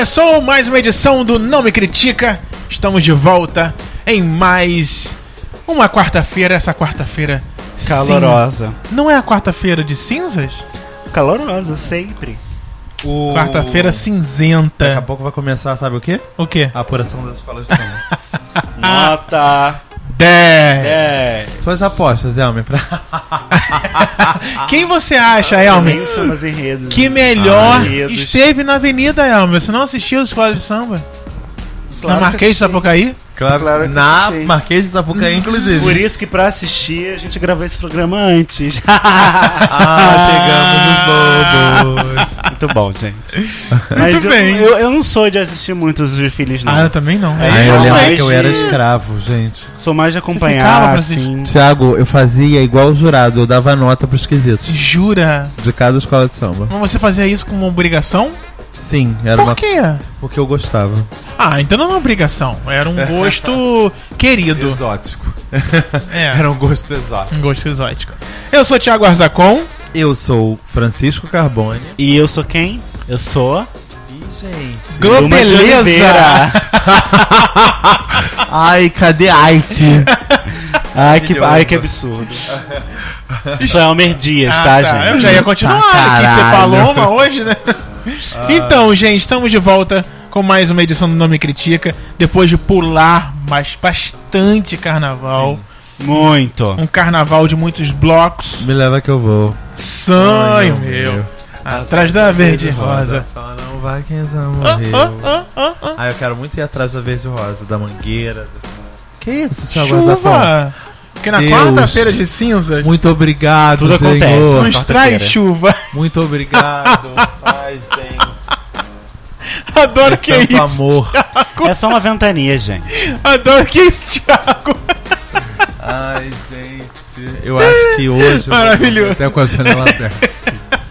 Começou mais uma edição do Não Me Critica. Estamos de volta em mais uma quarta-feira. Essa quarta-feira Calorosa. cin- Não é a quarta-feira de cinzas? Calorosa, sempre. O... Quarta-feira Daqui a cinzenta. pouco vai começar, sabe o quê? O quê? A apuração das escolas de samba. Nota 10. 10. Suas apostas, Elmer. Pra... Quem você acha, Elmer? Nem são os enredos. Que melhor Enredos. esteve na avenida, Elmer? Você não assistiu a escola de samba? Claro na Marquês de. Sapucaí? Claro, Claro que na assisti. Marquês de Sapucaí, inclusive. Por isso que pra assistir a gente gravou esse programa antes. Ah, pegamos os bobos. Muito bom, gente. Mas Muito eu, bem. Eu, eu não sou de assistir muitos de filhos, não. Ah, eu também não. É, Ai, eu lembro que eu era escravo, gente. Sou mais de acompanhar, pra assim. Tiago, eu fazia igual o jurado, eu dava nota pros quesitos Jura? de cada escola de samba. Mas você fazia isso como obrigação? Sim, era Por uma quê? porque eu gostava. Ah, então não é uma obrigação. Era um gosto querido. Exótico. É, Era um gosto exótico. um gosto exótico. Eu sou Thiago Arzacon. Eu sou Francisco Carbone. E eu sou quem? Eu sou. E, gente. Globeleza! Ai, cadê Ike? Ai, que, ai, que absurdo. Isso é Almer Dias, Ah, tá, tá, gente? Eu já ia continuar Tá, aqui, você falou uma hoje, né? Então, gente, estamos de volta com mais uma edição do Nome Critica. Depois de pular mas bastante carnaval. Muito. Um carnaval de muitos blocos. Me leva que eu vou. Sonho meu. Atrás da verde rosa. Só não vai quem já Ah, morreu. ah, ah, ah, ah. Ah, eu quero muito ir atrás da verde rosa, da mangueira. Que isso, Thiago Azafão? Porque na quarta-feira de cinzas Muito obrigado, Tudo Senhor. acontece, nos traz chuva. Muito obrigado. Ai, gente. Adoro que é Tanto isso. amor. É só uma ventania, gente. Adoro que é isso, Thiago. Ai, gente. Eu acho que hoje... Maravilhoso. Até com a janela aberta.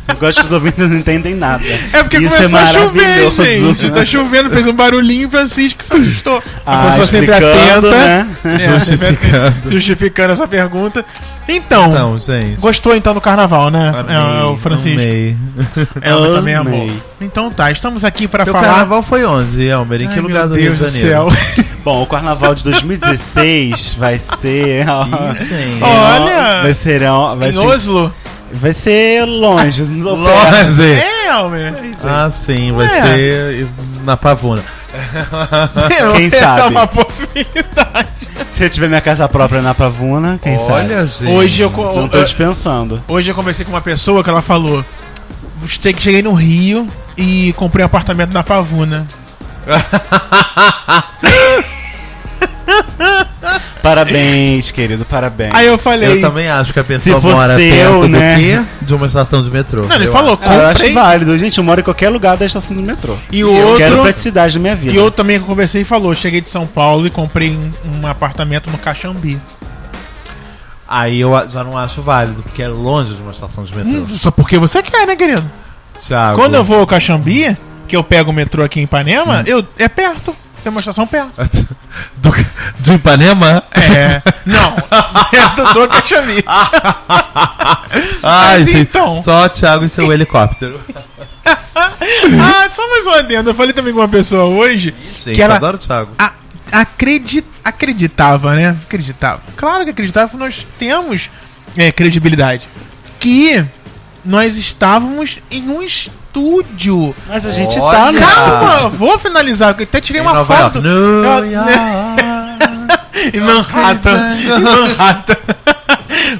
Eu gosto que os ouvintes não entendem nada. É porque Isso começou é a chover, gente. Tá chovendo, fez um barulhinho, Francisco se assustou. A Ah, pessoa sempre explicando, atenta. né? É, Justificando. justificando essa pergunta. Então, Então, gente. gostou então do carnaval, né? Amei, é, o Francisco. amei. Elmer também Amei. amou. Então tá, estamos aqui pra Seu falar. carnaval foi onde, Elmer? Em Ai, que lugar meu do Rio Deus de do Janeiro? céu. Bom, o carnaval de 2016 vai ser. Gente. Olha! Vai ser. Vai em ser, Oslo? Vai ser longe. Longe. É, Elmer. Ah, sim, vai É. ser na Pavuna. Quem É sabe? uma possibilidade. Se eu tiver minha casa própria na Pavuna, quem Olha, sabe? gente. Hoje eu, Não tô dispensando. Hoje eu conversei com uma pessoa que ela falou: "Você que cheguei no Rio e comprei um apartamento na Pavuna. Parabéns, querido, parabéns. Aí eu falei. Eu também acho que a pessoa Se mora perto eu, do né? quê? De uma estação de metrô. Não, ele eu falou, acho. Ah, eu acho comprei. válido. Gente, eu moro em qualquer lugar da estação do metrô. E eu o outro. quero praticidade na minha vida. E eu também conversei e falou: cheguei de São Paulo e comprei um, um apartamento no Caxambi. Aí eu já não acho válido, porque é longe de uma estação de metrô. Hum, só porque você quer, né, querido? Thiago. Quando eu vou ao Caxambi, que eu pego o metrô aqui em Ipanema, eu, é perto. Tem uma estação perto. Do, de Ipanema? É. Não, perto do Caxambi. Ai, gente, então. Só o Thiago e seu helicóptero. Ah, só mais um adendo. Eu falei também com uma pessoa hoje Gente, que ela adoro o Thiago. a- acredi- acreditava, né? Acreditava. Claro que acreditava, nós temos é, credibilidade. Que nós estávamos em um estúdio. Mas a gente Olha. tá, né? Calma, vou finalizar, eu até tirei Em uma Nova foto. York. New Eu- em Manhattan. em Manhattan.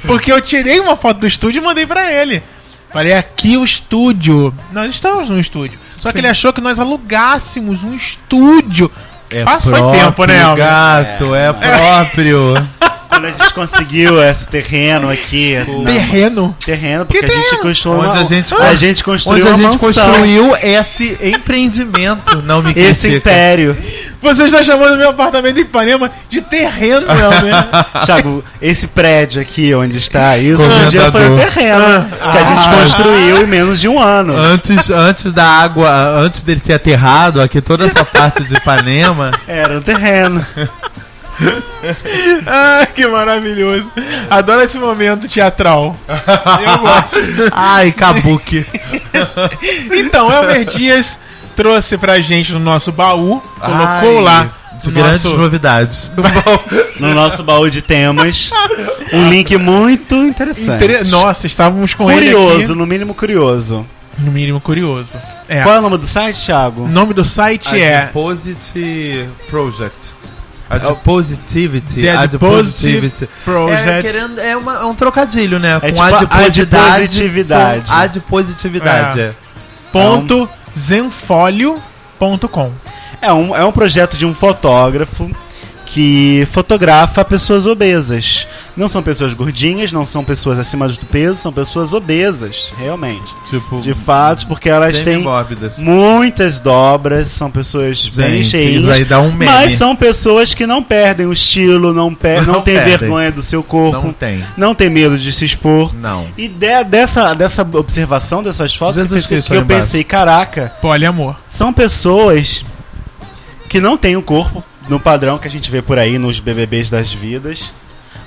Porque eu tirei uma foto do estúdio e mandei pra ele. Falei, aqui o estúdio. Nós estamos no estúdio. Só que ele achou que nós alugássemos um estúdio. É Passou próprio, tempo, né, gato, é, próprio. Quando a gente conseguiu esse terreno aqui. não, Terreno. terreno, porque Que a gente terreno? construiu Onde a gente- a gente construiu Onde a gente construiu esse empreendimento. Não me esse critica. império. Você está chamando meu apartamento em Ipanema de terreno, Elmer. Thiago, esse prédio aqui onde está isso, um dia foi o terreno que a gente Ah. construiu em menos de um ano. Antes, antes da água, antes dele ser aterrado, aqui toda essa parte de Ipanema. Era um terreno. ah, que maravilhoso. Adoro esse momento teatral. Eu gosto. Ai, Kabuki. Então, Elmer Dias trouxe pra gente no nosso baú, Ai, colocou lá De no grandes nosso- novidades. No nosso baú de temas. Um link muito interessante. Inter- Nossa, estávamos com ele curioso, no mínimo curioso. No mínimo curioso. É. Qual é o nome do site, Thiago? O nome do site é Adpositivity Project. Adpositivity. The Adpositivity. Project. É, querendo, é, uma- é um trocadilho, né? É com tipo a adiposidade. adipositividade. Com adipositividade. É. ponto zenfolio.com. É um, é um projeto de um fotógrafo que fotografa pessoas obesas. Não são pessoas gordinhas, não são pessoas acima do peso, são pessoas obesas, realmente. Tipo, De fato, porque elas têm muitas dobras, são pessoas bem Gente, cheias. aí dá um. Mas são pessoas que não perdem o estilo, não, per não, Não têm vergonha do seu corpo, Não tem. não tem medo de se expor. Não. E de- dessa, dessa observação dessas fotos que eu, Jesus pensei- Cristo que eu embaixo. pensei, caraca, Poliamor. são pessoas que não têm o corpo no padrão que a gente vê por aí nos BBBs das vidas.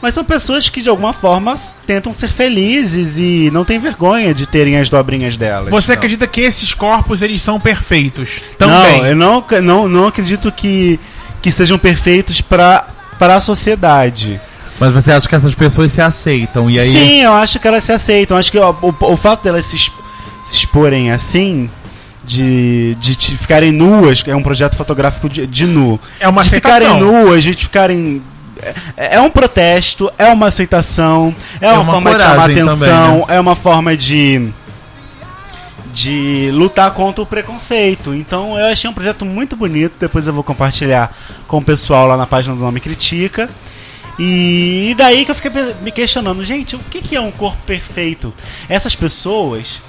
Mas são pessoas que de alguma forma tentam ser felizes e não têm vergonha de terem as dobrinhas delas. Você Não. acredita que esses corpos eles são perfeitos? Não, Também. eu não, não, não acredito que, que sejam perfeitos para para a sociedade. Mas você acha que essas pessoas se aceitam? E aí. Sim, eu acho que elas se aceitam. Acho que o, o, o fato delas se, exp- se exporem assim, de, de ficarem nuas, é um projeto fotográfico de, de nu. É uma de aceitação. ficarem nuas, de ficarem. É, é um protesto, é uma aceitação, é, uma, uma forma de chamar atenção, também, né? é uma forma de. de lutar contra o preconceito. Então eu achei um projeto muito bonito. Depois eu vou compartilhar com o pessoal lá na página do Nome Critica. E, daí que eu fiquei me questionando, gente, o que é um corpo perfeito? Essas pessoas.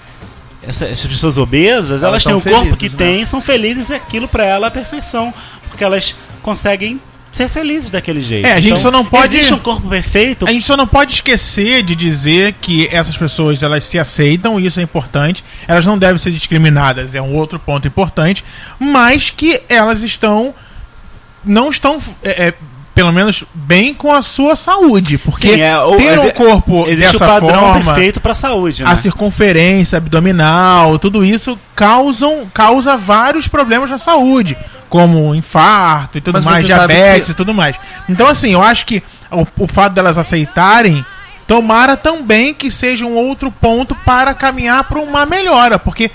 Essa- essas pessoas obesas, elas, Elas têm o corpo felizes, que né? têm, são felizes e aquilo pra ela é a perfeição. Porque elas conseguem ser felizes daquele jeito. Então, É, a gente só não pode- Existe um corpo perfeito A gente só não pode esquecer de dizer que essas pessoas elas se aceitam, e isso é importante. Elas não devem ser discriminadas, é um outro ponto importante. Mas que elas estão. Não estão. é, é, pelo menos bem com a sua saúde. Porque Sim, é, o- ter um corpo Existe o dessa padrão forma. perfeito pra saúde, né? A circunferência abdominal, tudo isso causam, causa vários problemas na saúde, como infarto e tudo Mas mais, diabetes que- e tudo mais. Então, assim, eu acho que o, o fato delas aceitarem, tomara também que seja um outro ponto para caminhar para uma melhora, porque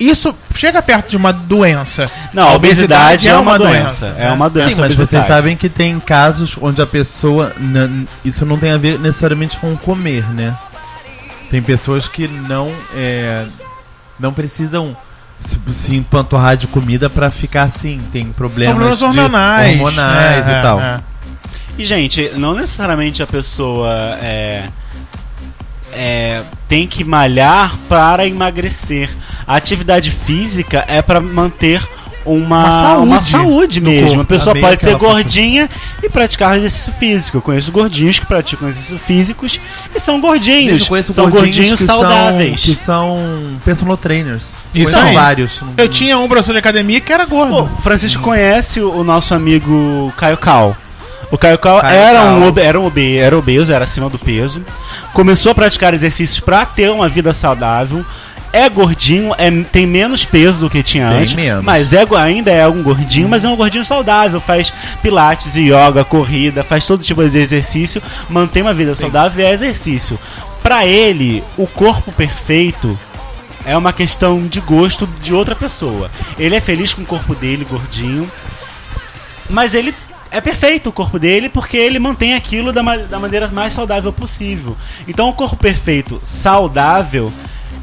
isso chega perto de uma doença. Não, a obesidade é uma doença. É né? uma doença. Sim, mas obesidade. vocês sabem que tem casos onde a pessoa. Isso não tem a ver necessariamente com comer, né? Tem pessoas que não. é, não precisam se, se empanturrar de comida pra ficar assim. Tem problemas, problemas de hormonais. hormonais É, e é, tal. é. E, gente, não necessariamente a pessoa é, é, tem que malhar para emagrecer. A atividade física é para manter uma, Uma saúde uma saúde mesmo. A pessoa Amei pode ser aquela foto. gordinha e praticar exercício físico. Eu conheço gordinhos que praticam exercício físicos e são gordinhos. Gente, eu conheço são gordinhos que saudáveis. São, que são personal trainers. Isso Conheço aí. vários. Eu tinha um professor de academia que era gordo. O Francisco conhece o, nosso amigo Caio Cal. O Caio Cal Caio era. Um, obe- era, um obe, era obeso, era acima do peso. Começou a praticar exercícios pra ter uma vida saudável. É gordinho, é, tem menos peso do que tinha antes. menos. Mas é, ainda é um gordinho, mas é um gordinho saudável. Faz pilates e yoga, corrida, faz todo tipo de exercício. Mantém uma vida saudável e é exercício. Pra ele, o corpo perfeito é uma questão de gosto de outra pessoa. Ele é feliz com o corpo dele, gordinho, mas ele é perfeito o corpo dele porque ele mantém aquilo da, ma- da maneira mais saudável possível. Então, o corpo perfeito saudável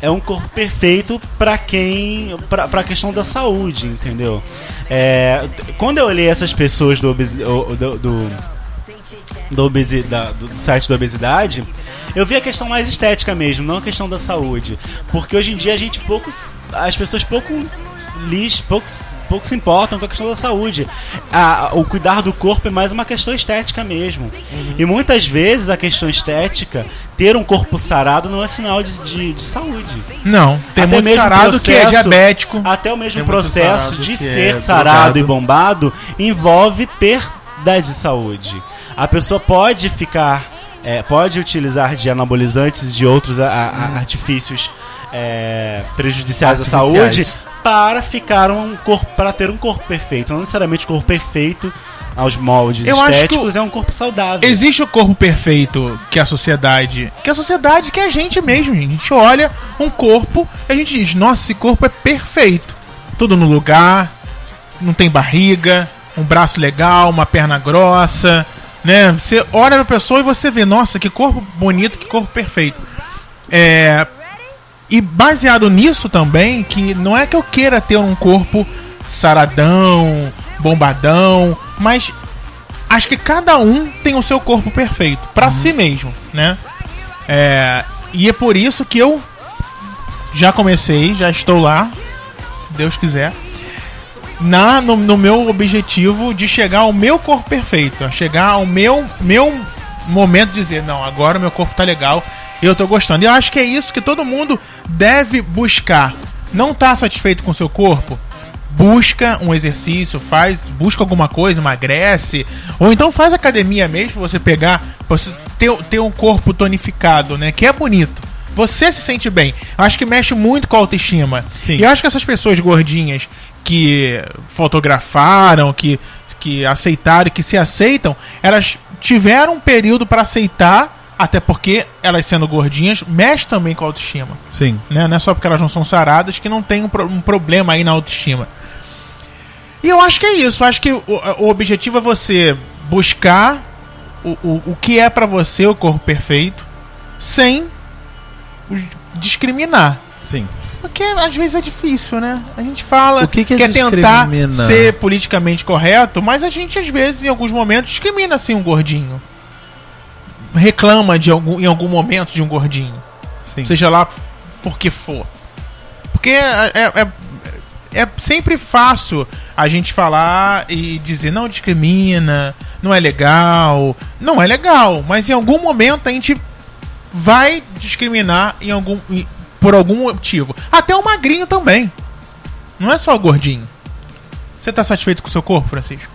é um corpo perfeito para quem. pra, pra questão da saúde, entendeu? É, quando eu olhei essas pessoas do, do, do, do, obesi- da- do site da obesidade, eu vi a questão mais estética mesmo, não a questão da saúde. Porque hoje em dia a gente pouco. As pessoas pouco lixo, pouco, pouco se importam com a questão da saúde. A- o cuidar do corpo é mais uma questão estética mesmo. E muitas vezes a questão estética, ter um corpo sarado não é sinal de, de, de saúde. Não, tem Até muito mesmo sarado que é processo- diabético. Até o mesmo processo de que ser é sarado drogado. e bombado envolve perda de saúde. A pessoa pode ficar, é, pode utilizar de anabolizantes e de outros a- a- a- artifícios é, prejudiciais à saúde para ficar um corpo, para ter um corpo perfeito. Não necessariamente o corpo perfeito aos moldes Eu acho que estéticos é um corpo saudável. Existe o corpo perfeito que a sociedade. Que a sociedade que é a gente mesmo, gente. A gente olha um corpo e a gente diz, nossa, esse corpo é perfeito. Tudo no lugar, não tem barriga, um braço legal, uma perna grossa, né? Você olha pra pessoa e você vê, nossa, que corpo bonito, que corpo perfeito. É. E baseado nisso também, que não é que eu queira ter um corpo saradão, bombadão, mas acho que cada um tem o seu corpo perfeito pra si mesmo, né? É, e é por isso que eu já comecei, já estou lá, se Deus quiser, na no, no meu objetivo de chegar ao meu corpo perfeito, a chegar ao meu meu momento de dizer, não, agora o meu corpo tá legal, eu tô gostando. E eu acho que é isso que todo mundo deve buscar. Não tá satisfeito com seu corpo? Busca um exercício, faz, busca alguma coisa, emagrece, ou então faz academia mesmo, você pegar, você ter, ter um corpo tonificado, né, que é bonito. Você se sente bem. Eu acho que mexe muito com a autoestima. Sim. E eu acho que essas pessoas gordinhas que fotografaram, que, que aceitaram, que se aceitam, elas tiveram um período para aceitar, até porque elas sendo gordinhas, mexe também com a autoestima. Sim. Né? Não é só porque elas não são saradas que não tem um, pro- um problema aí na autoestima. E eu acho que é isso. Eu acho que o, o objetivo é você buscar o, o, o que é pra você o corpo perfeito sem discriminar. Sim. Porque às vezes é difícil, né? A gente fala, O que que é quer tentar ser politicamente correto, mas a gente às vezes, em alguns momentos, discrimina assim um gordinho. Reclama de algum, em algum momento de um gordinho. Sim. Seja lá por que for. Porque é, é, é- é sempre fácil a gente falar e dizer não discrimina, não é legal. Não é legal, mas em algum momento a gente vai discriminar em algum, por algum motivo. Até o magrinho também. Não é só o gordinho. Você tá satisfeito com o seu corpo, Francisco?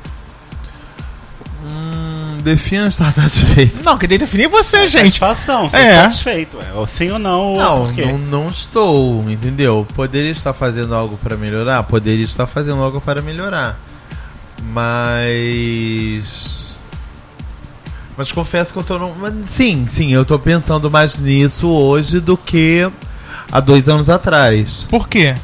Defina estar satisfeito. Não, que definir você, gente. Satisfação, você É. satisfeito. É. Ou sim ou não, ou Não, quê? não, não estou, entendeu? Poderia estar fazendo algo para melhorar? Poderia estar fazendo algo para melhorar. Mas. Mas confesso que eu tô. Sim, sim, eu tô pensando mais nisso hoje do que há dois anos atrás. Por quê?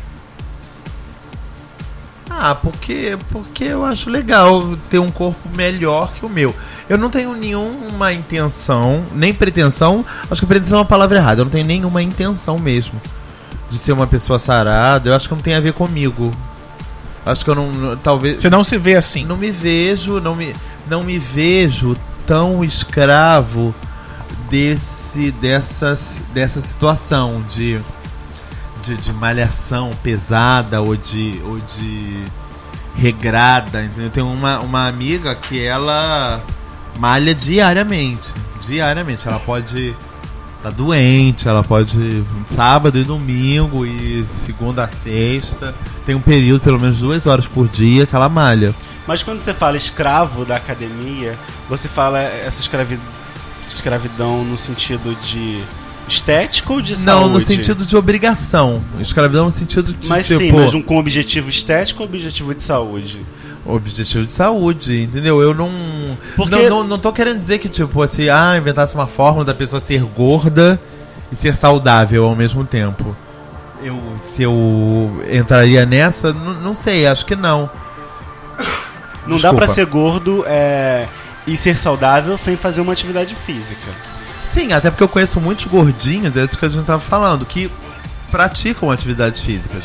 Ah, porque, porque eu acho legal ter um corpo melhor que o meu. Eu não tenho nenhuma intenção, nem pretensão. Acho que pretensão é uma palavra errada. Eu não tenho nenhuma intenção mesmo de ser uma pessoa sarada. Eu acho que não tem a ver comigo. Acho que eu não. Talvez. Você não se vê assim. Não me vejo, não me, não me vejo tão escravo desse, dessa, dessa situação de, de, de malhação pesada ou de, ou de regrada. Entendeu? Eu tenho uma, uma amiga que ela malha diariamente. Diariamente. Ela pode tá doente, ela pode sábado e domingo e segunda a sexta. Tem um período, pelo menos duas horas por dia, que ela malha. Mas quando você fala escravo da academia, você fala essa escravi... escravidão no sentido de estético ou de Não, saúde? no sentido de obrigação. Escravidão no sentido de, Mas tipo, sim, mas um, com objetivo estético ou objetivo de saúde? objetivo de saúde, entendeu? Eu não, Porque- não, não. Não tô querendo dizer que, tipo, assim, ah, inventasse uma fórmula da pessoa ser gorda e ser saudável ao mesmo tempo. Eu, se eu entraria nessa, não, não sei, acho que não. Não dá Desculpa. pra ser gordo é, e ser saudável sem fazer uma atividade física. Sim, até porque eu conheço muitos gordinhos, é isso que a gente tava falando, que praticam atividades físicas.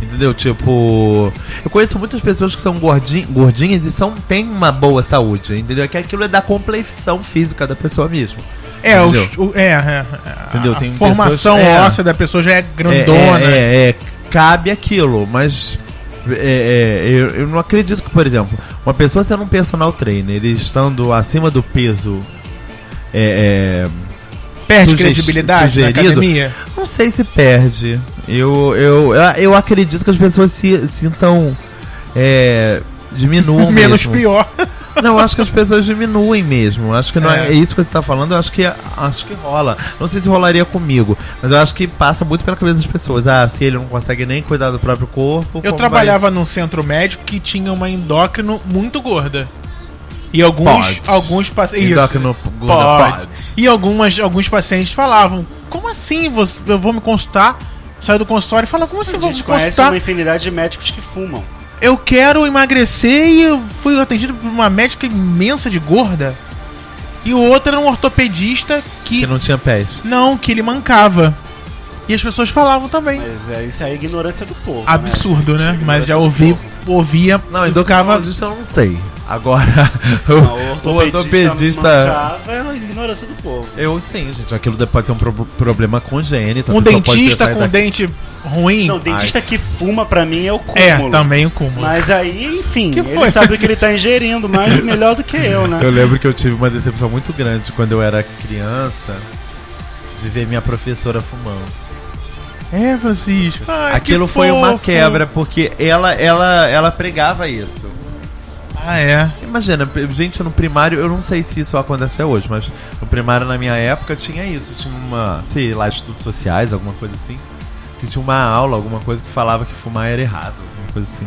Entendeu? Tipo, eu conheço muitas pessoas que são gordin- gordinhas e são, têm uma boa saúde, entendeu? É que aquilo é da complexão física da pessoa mesmo. É, os, Entendeu? o, é, é, Entendeu? a Tem formação pessoas- é. óssea da pessoa já é É, grandona. é, é, é, cabe aquilo, mas é, é, eu, eu não acredito que, por exemplo, uma pessoa sendo um personal trainer, ele estando acima do peso, é, é, Perde Suge- credibilidade na sugerido. academia. não sei se perde. Eu, eu, eu, acredito que as pessoas se sintam. É, diminuam Menos mesmo. pior. Não, eu acho que as pessoas diminuem mesmo. Acho que não é. É. isso que você tá falando, eu acho que acho que rola. Não sei se rolaria comigo, mas eu acho que passa muito pela cabeça das pessoas. Ah, se ele não consegue nem cuidar do próprio corpo. Eu trabalhava num centro médico que tinha uma endócrino muito gorda. E alguns, alguns pacientes. E algumas, alguns pacientes falavam: Como assim? Você, eu vou me consultar? Sai do consultório e fala: Como assim A eu vou me gente conhece consultar? uma infinidade de médicos que fumam. Eu quero emagrecer e eu fui atendido por uma médica imensa de gorda. E o outro era um ortopedista que. Que não tinha pés. Não, que ele mancava. E as pessoas falavam também. Mas é, isso é a ignorância do povo. Absurdo, né? Ignorância Mas já ouvi, ouvia Não, e ficava. endocrinologista eu não sei. Agora, Não, o ortopedista. mancava é a ignorância do povo. Eu sim, gente. Aquilo pode ser um pro- problema congênito. Um dentista com dente ruim. Não, dentista Ai. que fuma pra mim é o cúmulo. é, também o cúmulo. Mas aí, enfim, Que ele foi? sabe o que ele tá ingerindo, mas melhor do que eu, né? Eu lembro que eu tive uma decepção muito grande quando eu era criança de ver minha professora fumando. É, Francisco. Ai, Aquilo foi uma fofo. quebra, porque ela, ela, ela pregava isso. Ah, é. Imagina, gente, no primário, eu não sei se isso acontece hoje, mas no primário na minha época tinha isso. Tinha uma, sei lá, estudos sociais, alguma coisa assim. Que tinha uma aula, alguma coisa que falava que fumar era errado, alguma coisa assim.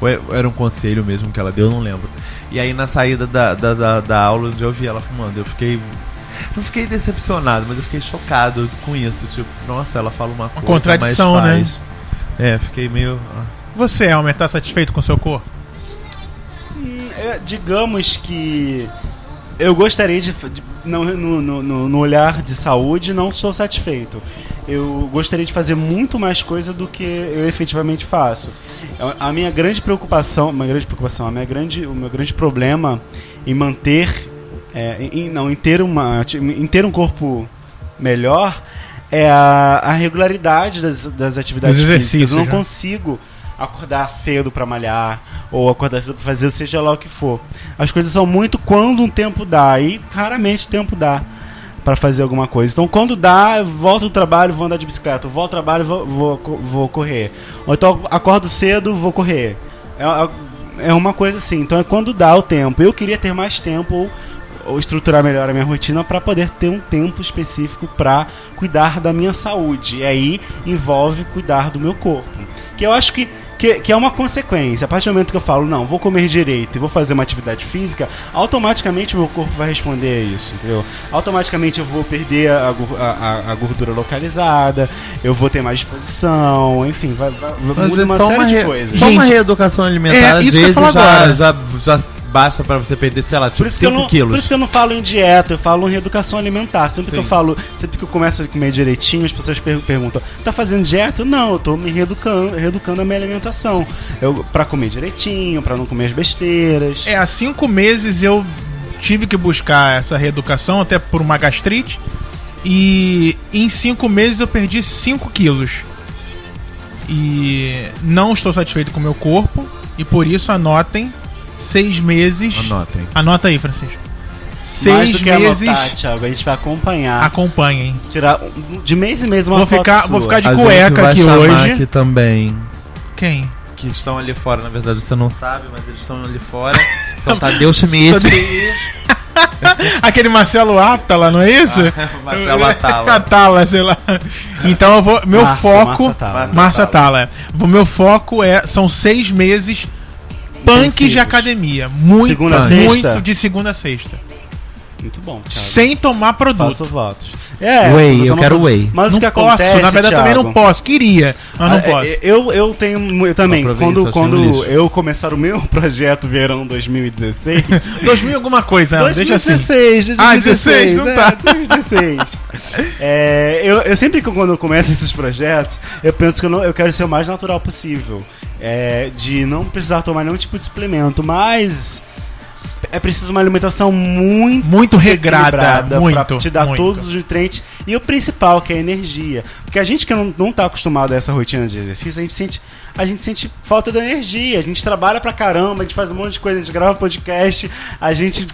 Ou é- era um conselho mesmo que ela deu, eu não lembro. E aí na saída da, da, da, da aula, onde eu vi ela fumando, eu fiquei. Não fiquei decepcionado, mas eu fiquei chocado com isso. Tipo, nossa, ela fala uma, coisa, contradição, mas né? faz. É, fiquei meio. ah. Você, Elmer, tá satisfeito com o seu corpo? Digamos que eu gostaria de, de- não, no, no- no- olhar de saúde não sou satisfeito. Eu gostaria de fazer muito mais coisa do que eu efetivamente faço. É, A minha grande preocupação, uma grande preocupação, a minha grande, o meu grande problema em manter, é, em, não, em ter uma, em ter um corpo melhor é a, a regularidade das, das atividades físicas. Eu não né? consigo acordar cedo pra malhar ou acordar cedo pra fazer seja lá o que for. As coisas são muito quando um tempo dá e raramente o tempo dá pra fazer alguma coisa. Então quando dá, volto do trabalho, vou andar de bicicleta, volto do trabalho, vou, vou, vou correr. Ou então acordo cedo, vou correr. É, é uma coisa assim. Então é quando dá o tempo. Eu queria ter mais tempo ou ou estruturar melhor a minha rotina para poder ter um tempo específico para cuidar da minha saúde. E aí envolve cuidar do meu corpo. Que eu acho que, que, que é uma consequência. A partir do momento que eu falo, não, vou comer direito e vou fazer uma atividade física, automaticamente o meu corpo vai responder a isso, entendeu? Automaticamente eu vou perder a, a, a- gordura localizada, eu vou ter mais disposição, enfim, vai, vai, muda é uma só série uma de coisas. Só uma reeducação alimentar, é às isso que eu vezes, falo já, agora. já, já basta pra você perder, sei lá, tipo, Por isso, que eu 5 não, quilos. por isso que eu não falo em dieta, eu falo em reeducação alimentar. Sempre que Sim. eu falo, sempre que eu começo a comer direitinho, as pessoas per- perguntam: tá fazendo dieta? Não, eu tô me reeducando, reeducando a minha alimentação. Eu, pra comer direitinho, pra não comer as besteiras. É, há cinco meses eu tive que buscar essa reeducação, até por uma gastrite. E em cinco meses eu perdi 5 quilos. E não estou satisfeito com o meu corpo. E por isso anotem seis meses. Anotem. Anota aí, Francisco. Mais Seis do que meses. anotar, Thiago, a gente vai acompanhar. Acompanhem. Tirar um- de mês em mês uma Vou foto ficar- sua. vou ficar de A gente cueca vai aqui hoje. aqui também. Quem? Que estão ali fora, na verdade você não sabe, mas eles estão ali fora. São Tadeu Schmidt Aquele Marcelo Atala, não é isso? Marcelo Atala. Atala, sei lá. Então eu vou. Meu foco. Márcia Atala. Márcia Atala. O meu foco é. São seis meses punk de academia. Muito, Segunda muito de segunda a sexta. Muito bom, Thiago. Sem tomar produto. Faço votos. É, Whey, eu não- quero whey. Mas não o que posso, acontece, na verdade eu também não Thiago, posso. Queria, mas não Ah, posso. é, Eu, eu tenho. Eu também. Quando, um quando eu começar o meu projeto Verão 2016. 2000 alguma coisa, Ana, deixa assim. 2016, Ah, 16, não é, tá. 2016. É, eu, eu sempre que quando eu começo esses projetos, eu penso que eu, não, eu quero ser o mais natural possível. É, de não precisar tomar nenhum tipo de suplemento, mas é preciso uma alimentação muito Muito regrada, muito, pra te dar muito. todos os nutrientes e o principal que é a energia porque a gente que não, não tá acostumado a essa rotina de exercício a gente sente a gente sente falta da energia a gente trabalha pra caramba a gente faz um monte de coisa a gente grava podcast a gente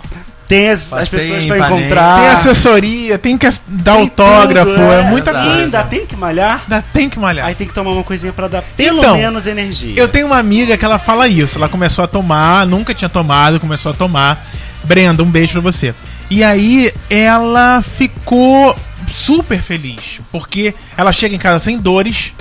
Tem as, as pessoas Ipanema. encontrar. Tem assessoria, tem que dar tem autógrafo, tudo, é, muita verdade. coisa. Ainda tem que malhar. Ainda tem que malhar. Aí tem que tomar uma coisinha pra dar pelo Então, menos energia. Eu tenho uma amiga que ela fala isso. Ela começou a tomar, nunca tinha tomado, começou a tomar. Brenda, um beijo pra você. E aí ela ficou super feliz, porque ela chega em casa sem dores.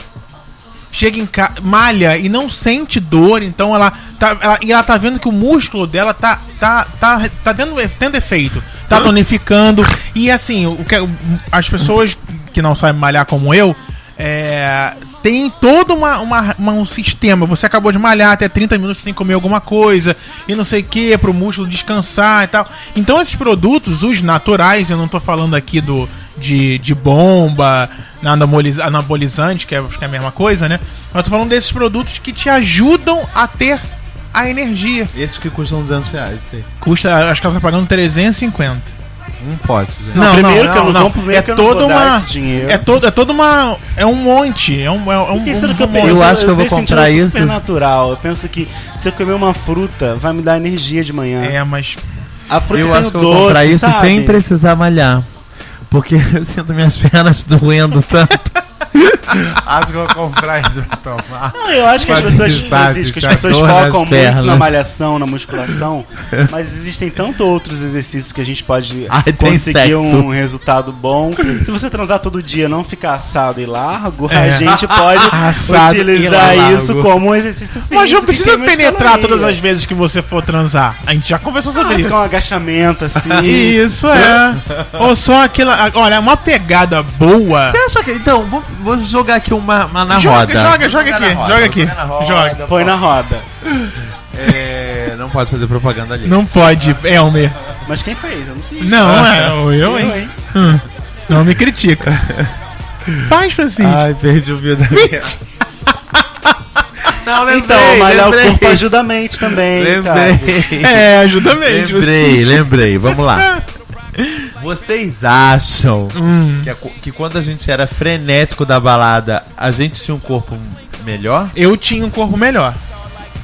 Chega em casa, malha e não sente dor, então ela tá, ela, e ela tá vendo que o músculo dela tá tá tá, tá tendo, tendo efeito, tá tonificando e assim, o que as pessoas que não sabem malhar como eu, é, tem todo uma, uma- uma- um sistema. Você acabou de malhar até 30 minutos sem comer alguma coisa e não sei o que, pro músculo descansar e tal. Então, esses produtos, os naturais, eu não tô falando aqui do de, de bomba, anaboliz, anabolizante, que é, acho que é a mesma coisa, né? Mas eu tô falando desses produtos que te ajudam a ter a energia. Esses que custam 200 reais, sei. Custa, acho que ela tá pagando 350. Um pote, gente. Não, primeiro que eu não compro, primeiro é que eu não toda uma esse dinheiro. é todo é toda uma é um monte, é um é um, terceiro um, que eu um penso, monte. Eu acho que eu vou comprar é isso. super natural. Eu penso que se eu comer uma fruta, vai me dar energia de manhã. É, mas A fruta Eu tem acho o que eu vou comprar doce, isso sabe? sem precisar malhar. Porque eu sinto minhas pernas doendo tanto. acho que eu vou comprar isso pra tomar. Não, eu acho que as pessoas, Francisco, que as pessoas focam muito na malhação, na musculação, mas existem tanto outros exercícios que a gente pode Ai, tem conseguir um resultado bom. Se você transar todo dia, não ficar assado e largo, a É. gente pode Assado utilizar e largo. isso como um exercício físico. mas não precisa penetrar todas as vezes que você for transar. A gente já conversou Ah, sobre ficar isso. um agachamento assim. Isso é. Ou só aquela, olha, uma pegada boa. Você acha que. Então, vou, vou jogar aqui uma, uma na Joga, roda. joga, joga aqui, joga aqui. jogar na roda, Joga. Põe na roda. É, não pode fazer propaganda ali. Não pode, Elmer. Mas quem fez? Eu não fiz. Não, é eu, Eu, hein? hein? Hum, Não me critica. Faz, Francisco. Ai, perdi o fio da minha. Não, lembrei, Então, malhar o lembrei. corpo ajuda a mente também. cara. Lembrei. É, ajuda mesmo. Lembrei, lembrei. Vamos lá. Vocês acham Hum. que, a que quando a gente era frenético da balada, a gente tinha um corpo melhor? Eu tinha um corpo melhor.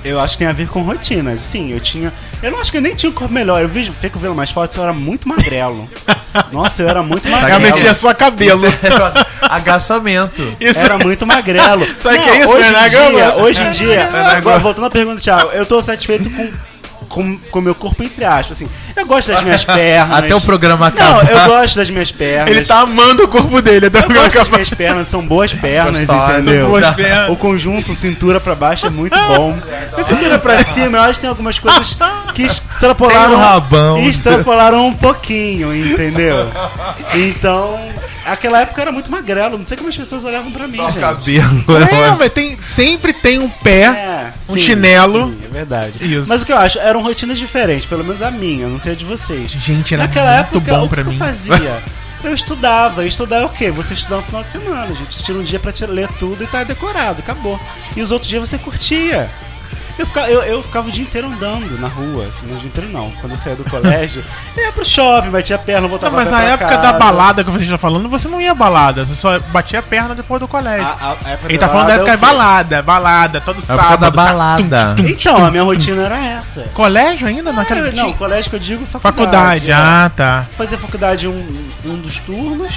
Eu acho que tem a ver com rotinas. Sim, eu tinha. Eu não acho que eu nem tinha um corpo melhor. Eu vejo, fico vendo mais fotos, eu era muito magrelo. Nossa, eu era muito magrelo. Realmente é só cabelo. Agachamento. Isso Era muito magrelo. Sabe Não, que é isso, hoje né, em dia, hoje em dia, agora, voltando à pergunta, Thiago, eu tô satisfeito com com com o meu corpo entre aspas, assim. Eu gosto das minhas pernas. Até o programa Não, acabar. eu gosto das minhas pernas. Ele tá amando o corpo dele. Até Eu o gosto das minhas pernas, são boas pernas, gostosas, entendeu? boas pernas. O conjunto cintura pra baixo é muito bom. A cintura pra cima, eu acho que tem algumas coisas que extrapolaram, Tem um rabão. extrapolaram um pouquinho, entendeu? Então, aquela época eu era muito magrelo, não sei como as pessoas olhavam pra mim, Só o gente. cabelo. É, mas tem, sempre tem um pé, É, um sim, chinelo. sim, é verdade. Isso. Mas o que eu acho, eram rotinas diferentes, pelo menos a minha, não sei a de vocês. Gente, era Naquela muito época, bom o que pra que mim. eu fazia? Eu estudava. Eu estudava o quê? Você estudava no final de semana. A gente tira um dia pra ler tudo e tá decorado, acabou. E os outros dias você curtia. Eu ficava, eu, eu ficava o dia inteiro andando na rua, assim, não o dia inteiro não. Quando eu saía do colégio, eu ia pro shopping, batia a perna, Não, voltava mas a pé na época casa. da balada que você está falando, você não ia balada. Você só batia a perna depois do colégio. A, a- a época Ele tá falando da época é de o quê? balada, balada, todo época sábado. da tá, balada. tum, tum, tum. Então, a minha rotina era essa. Colégio ainda? Naquela Ah, não, colégio que eu digo faculdade. Faculdade, é. ah, tá. Fazer faculdade um, um dos turnos.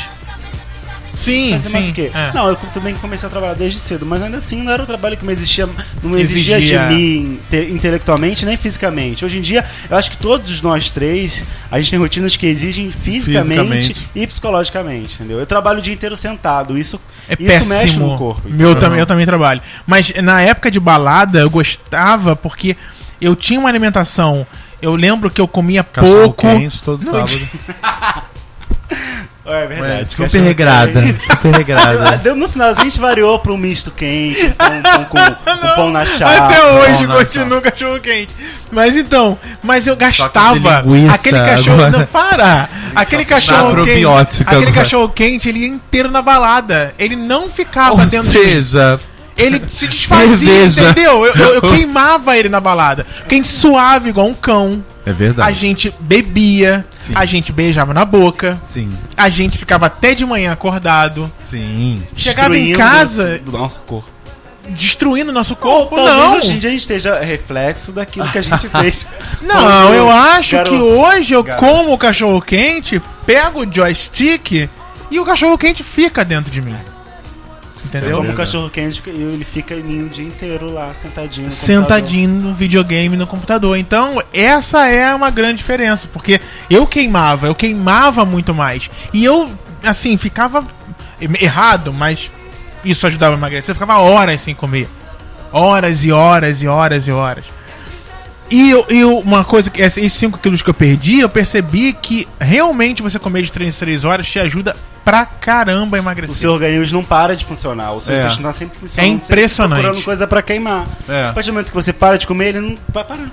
Sim, Fazer mais sim. o quê? é. Não, eu também comecei a trabalhar desde cedo, mas ainda assim não era um trabalho que me existia, não me exigia, Exigia. de mim inte- intelectualmente nem fisicamente. Hoje em dia, eu acho que todos nós três, a gente tem rotinas que exigem fisicamente, Fisicamente. e psicologicamente, entendeu? Eu trabalho o dia inteiro sentado, isso, É isso péssimo. mexe no corpo. Meu entendeu? também, eu também trabalho. Mas na época de balada, eu gostava porque eu tinha uma alimentação. Eu lembro que eu comia Cachorro pouco. quente todo sábado. É verdade. É, esse super regrada. Super regrada. Deu- No finalzinho a gente variou pra um misto quente, com, com pão na chapa. Até hoje continua cachorro quente. Mas então, mas eu gastava linguiça aquele cachorro. agora. Não, para! Aquele cachorro quente. Aquele agora. cachorro quente, ele ia inteiro na balada. Ele não ficava Ou dentro de seja, Ele se desfazia, entendeu? Eu, eu- eu queimava ele na balada. Quente suave, igual um cão. é verdade. A gente bebia, Sim. a gente beijava na boca, Sim, a gente ficava até de manhã acordado. sim. Chegava em Destruindo casa, Do nosso corpo. destruindo nosso Ou corpo. talvez não. hoje em dia a gente esteja reflexo daquilo que a gente fez. Não, eu acho garotos- que hoje eu garotos. como o cachorro quente, pego o joystick e o cachorro quente fica dentro de mim. Eu Entendeu? como cachorro quente e ele fica em mim o dia inteiro lá, sentadinho. no Sentadinho no videogame no computador. Então, essa é uma grande diferença, porque eu queimava, eu queimava muito mais. E eu, assim, ficava errado, mas isso ajudava a emagrecer. Eu ficava horas sem comer. Horas e horas e horas e horas. E, eu- e uma coisa que esses 5 quilos que eu perdi, eu percebi que realmente você comer de 3 em 3 horas te ajuda pra caramba a O emagrecer. seu organismo não para de funcionar. O seu É. intestino tá sempre funcionando. É sempre impressionante. procurando coisa pra queimar. É. A partir do momento que você para de comer, ele não vai parar.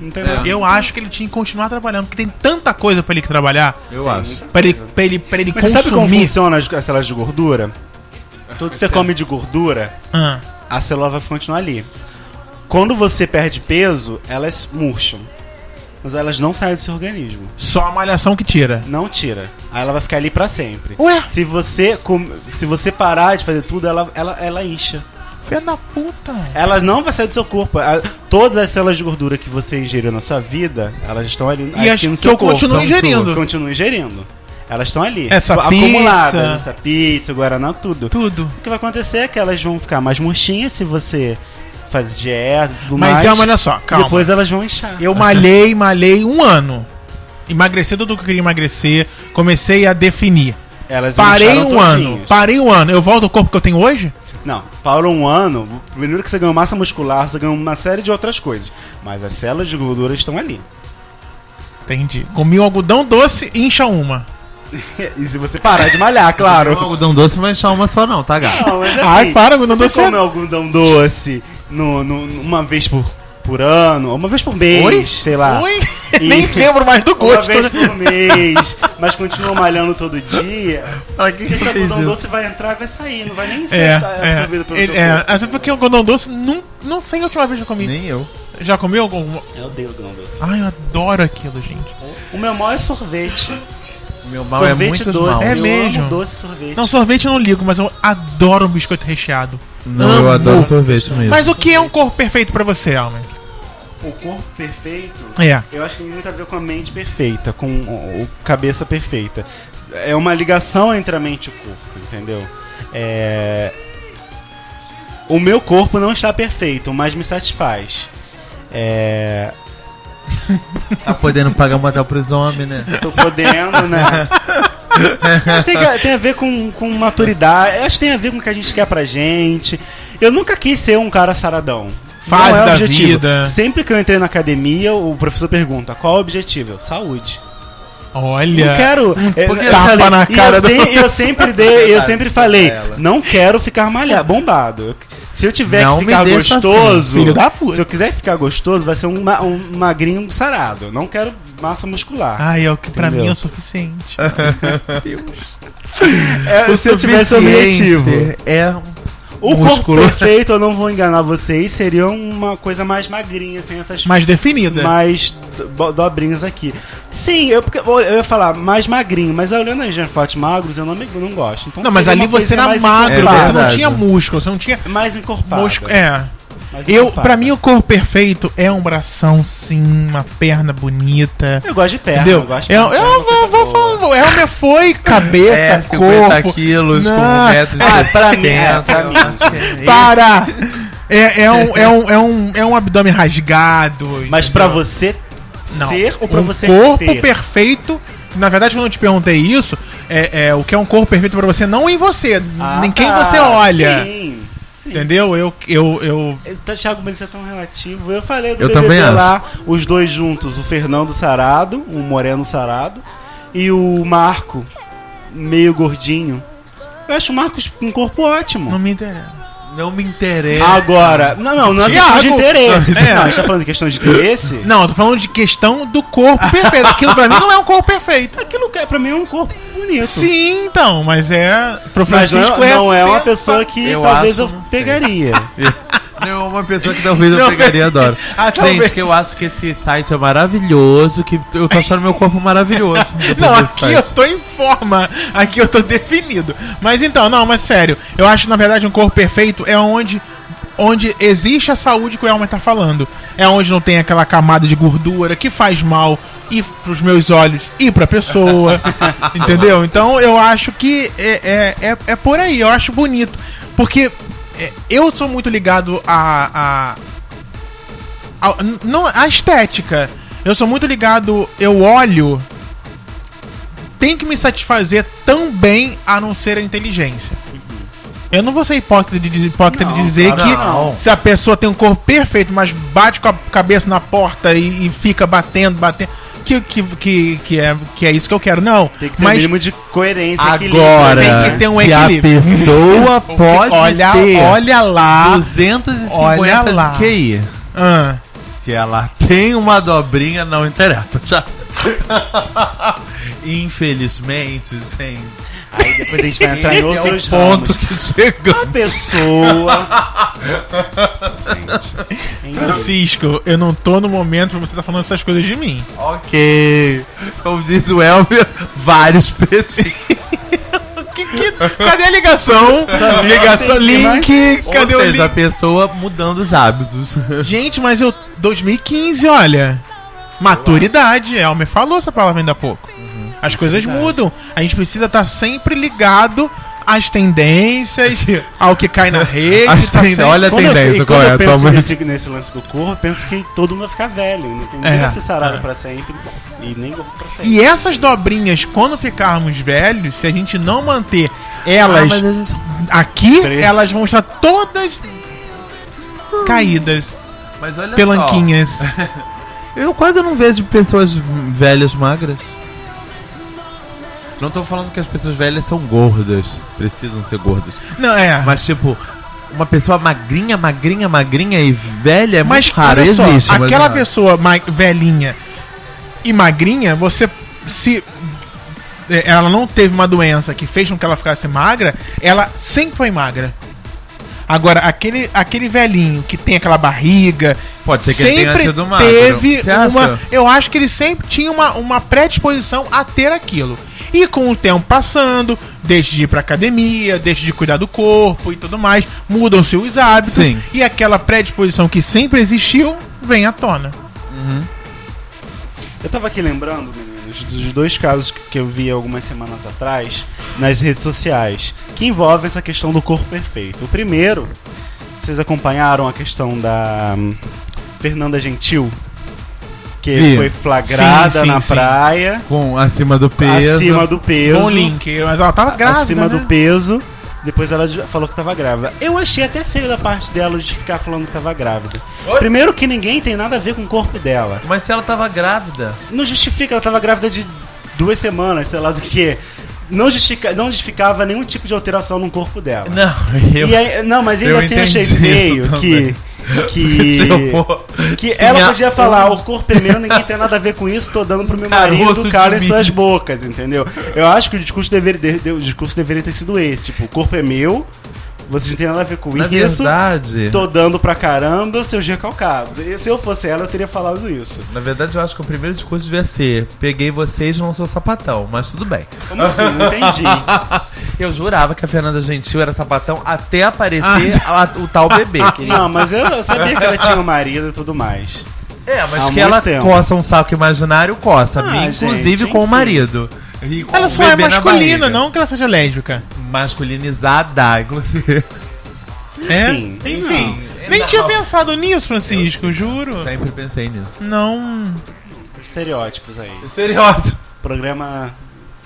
Não tem nada. Eu acho que ele tinha que continuar trabalhando, porque tem tanta coisa pra ele trabalhar, Eu acho. pra ele, pra ele, pra ele Mas você sabe como consumir. funciona as, as células de gordura? Tudo que você come de gordura, Ah, a célula vai continuar ali. Quando você perde peso, elas murcham. Mas elas não saem do seu organismo. só a malhação que tira. Não tira. Aí ela vai ficar ali pra sempre. Ué, Se você, com- se você parar de fazer tudo, ela, ela, ela incha. filha da puta. Ela não vai sair do seu corpo. A- todas as células de gordura que você ingeriu na sua vida, elas estão ali E aqui no seu eu corpo. continuo São ingerindo. Continua ingerindo. Elas estão ali. Essa acumuladas. pizza. Essa pizza, guaraná, tudo. Tudo. O que vai acontecer é que elas vão ficar mais murchinhas se você faz dieta e tudo Mas mais. é, mas olha só, calma. Depois elas vão inchar. Eu malhei, malhei um ano. Emagreci tudo que eu queria emagrecer. Comecei a definir. Elas Parei um ano. Parei um ano. Eu volto ao corpo que eu tenho hoje? Não, para um ano, primeiro que você ganhou massa muscular, você ganhou uma série de outras coisas. Mas as células de gordura estão ali. Entendi. Comi um algodão doce e incha uma. E se você parar de malhar, O claro. algodão doce não vai encher uma só, não, tá, gato? Não, mas Ai, para, algodão se doce você é- come algodão doce no, no- uma vez por, por ano, uma vez por mês, Oi? sei lá. Oi? E- Nem lembro mais do Uma gosto. vez por mês, mas continua malhando todo dia. Pra que Esse fez algodão isso? doce vai entrar e vai sair, não vai nem ser É, absorvido pelo é. seu é. corpo. Até porque o algodão doce, não, não sei a última vez que eu comi. Nem eu. Já comeu algum? Eu odeio algodão doce. Ai, eu adoro aquilo, gente. O meu mal é sorvete. O meu mal é sorvete muito doce. mal. É eu mesmo? amo doce e sorvete. Não, sorvete eu não ligo, mas eu adoro um biscoito recheado. Não, Amo. eu adoro sorvete mesmo. Mas o que é um corpo perfeito pra você, Almen? O corpo perfeito, É. eu acho que tem muito a ver com a mente perfeita, com o, o cabeça perfeita. É uma ligação entre a mente e o corpo, entendeu? É... O meu corpo não está perfeito, mas me satisfaz. É... Tá podendo pagar motel pros homens, né? Tô podendo, né? Acho que tem, tem a ver com, com maturidade. Acho que tem a ver com o que a gente quer pra gente. Eu nunca quis ser um cara saradão. Fase é o da objetivo. vida. Sempre que eu entrei na academia, o professor pergunta: qual é o objetivo? Eu, Saúde. Olha. Não quero. porque eu tapa falei- na cara eu, sem- eu sempre dei, eu sempre falei: não quero ficar malhado, bombado. Se eu tiver Não que ficar assim, gostoso, filho da puta. se eu quiser ficar gostoso, vai ser um, ma- um magrinho sarado. Eu Não quero massa muscular. Ai, é o que pra Entendeu? mim é o suficiente. É, se eu tivesse objetivo. É O músculo. corpo perfeito, eu não vou enganar vocês, seria uma coisa mais magrinha, sem essas Mais definida. mais do- dobrinhas aqui. Sim, eu, porque- eu ia falar mais magrinho, mas olhando as Jean Forte magros, eu não, me, não gosto. Então Não, mas ali você era magro, É você não tinha músculo, você não tinha Mais encorpada. músculo. É. Eu, pra mim, o corpo perfeito é um bração, sim, uma perna bonita. Eu gosto de perna, Entendeu? eu gosto de Eu, perna, eu é uma vou, vou boa. falar. Elmer foi cabeça, É, 50 corpo. quilos com Não. 1,70m. Ah, pra mim, é, pra mim. Para! É, é, um, é, um, é, um, é um abdômen rasgado. Mas pra você Não. ser ou pra um você corpo ter? perfeito. Na verdade, quando eu te perguntei isso, é, é o que é um corpo perfeito pra você, não em você, Ah, em quem tá, você olha. Sim. Entendeu? Eu, eu, eu. Tá, Thiago, mas isso é tão relativo. Eu falei do Eu BBB também acho. lá, os dois juntos, o Fernando Sarado, o Moreno Sarado, e o Marco, meio gordinho. Eu acho o Marcos com um corpo ótimo. Não me interessa. Não me interessa. Agora, não, não, não é questão de interesse. É. Não, a gente tá falando de questão de interesse. Não, eu tô falando de questão do corpo perfeito. Aquilo pra mim não é um corpo perfeito. Aquilo que é, pra mim é um corpo bonito. Sim, então, mas é. Pro Mas não, Francisco não é uma pessoa que Eu talvez acho, eu pegaria. Não, uma pessoa que talvez eu pegaria, adoro. Ah, Gente, talvez. que eu acho que esse site é maravilhoso, que eu tô achando meu corpo maravilhoso. Não, aqui eu site. tô em forma. Aqui eu tô definido. Mas então, não, mas sério. Eu acho, na verdade, um corpo perfeito é onde onde existe a saúde que o Elmer tá falando. É onde não tem aquela camada de gordura que faz mal e pros meus olhos e pra pessoa. entendeu? Então eu acho que é, é, é, é por aí, eu acho bonito. Porque é, eu sou muito ligado a. a, a não, a estética. Eu sou muito ligado, eu olho. Tem que me satisfazer também a não ser a inteligência. Eu não vou ser hipócrita de, dizer- hipócrita de Não, dizer claro que que não. se a pessoa tem um corpo perfeito, mas bate com a cabeça na porta e, e fica batendo, batendo. Que, que, que, que, é, que é isso que eu quero. Não. Tem que ter um mas mínimo de coerência. equilíbrio. Agora, Tem que ter um se a equilíbrio. pessoa pode olha, ter olha lá. 250 olha lá. de QI. Ah, Se ela tem uma dobrinha, não interessa. Infelizmente, gente. Aí depois a gente vai entrar em outros é o ponto ramos. que chegamos. A pessoa. Gente. Francisco, eu não tô no momento pra você tá falando essas coisas de mim. Ok. Como diz o Elmer, vários petis. Que- que- cadê a ligação? ligação, link, cadê Ou o seja, a link? pessoa mudando os hábitos. Gente, mas eu. 2015, olha. Maturidade. Elmer falou essa palavra ainda há pouco. As coisas mudam. A gente precisa estar sempre ligado às tendências, ao que cai na rede. As tá tend- olha a eu- tendência, e qual quando é eu penso nesse, nesse lance do corpo, eu penso que todo mundo vai ficar velho. né? Ninguém É. ser sarado pra sempre. E nem gordo pra sempre. E essas dobrinhas, quando ficarmos velhos, se a gente não manter elas Ah, aqui, Tre- elas vão estar todas caídas, Mas olha pelanquinhas. só, eu quase não vejo pessoas velhas magras. Não tô falando que as pessoas velhas são gordas, precisam ser gordas. Não, é. Mas, Mas tipo, uma pessoa magrinha, magrinha, magrinha e velha é muito raro. só, Existe, mas aquela é raro. pessoa velhinha e magrinha, você se é, ela não teve uma doença que fez com que ela ficasse magra, ela sempre foi magra. Agora, aquele, aquele velhinho que tem aquela barriga, Pode ser que ele tenha sempre sido magro. teve Você uma. acha? Eu acho que ele sempre tinha uma, uma predisposição a ter aquilo. E com o tempo passando, deixa de ir pra academia, deixa de cuidar do corpo e tudo mais, mudam-se os hábitos Sim. e aquela predisposição que sempre existiu vem à tona. Eu tava aqui lembrando, meninos, dos dois casos que que eu vi algumas semanas atrás nas redes sociais, que envolvem essa questão do corpo perfeito. O primeiro, vocês acompanharam a questão da hum, Fernanda Gentil, que Vi. foi flagrada Sim, sim, na sim. praia, Com acima do peso. acima do peso. Bom link, mas ela tava grávida. acima né? do peso. Depois ela já falou que tava grávida. Eu achei até feio da parte dela de ficar falando que tava grávida. Oi? Primeiro que ninguém tem nada a ver com o corpo dela. Mas se ela tava grávida. Não justifica, ela tava grávida de duas semanas, sei lá do que. Não, justifica, não justificava nenhum tipo de alteração no corpo dela. Não, eu. E aí- não, mas ainda eu assim eu achei feio que. Que. Que ela podia falar, o corpo é meu, ninguém tem nada a ver com isso, tô dando pro meu Caroço marido cara em suas bocas, entendeu? Eu acho que o discurso deveria, de- de- o discurso deveria ter sido esse, tipo, o corpo é meu, você não tem nada a ver com Na isso, verdade. tô dando pra caramba seus recalcados. E se eu fosse ela, eu teria falado isso. Na verdade, eu acho que o primeiro discurso devia ser: peguei vocês, não sou sapatão, mas tudo bem. Como assim? Não entendi. eu jurava que a Fernanda Gentil era sapatão até aparecer a- o tal bebê. que- Não, mas eu, eu sabia que ela tinha um marido e tudo mais. É, mas Há que muito ela tempo. coça um saco imaginário, coça. Ah, inclusive gente, com o enfim. marido. Com Ela só é masculina, não que ela seja lésbica. Masculinizada, inclusive. É? Enfim, Enfim. não. Nem Não. tinha pensado nisso, Francisco, juro. Sempre pensei nisso. Não. Estereótipos aí. Estereótipo. Programa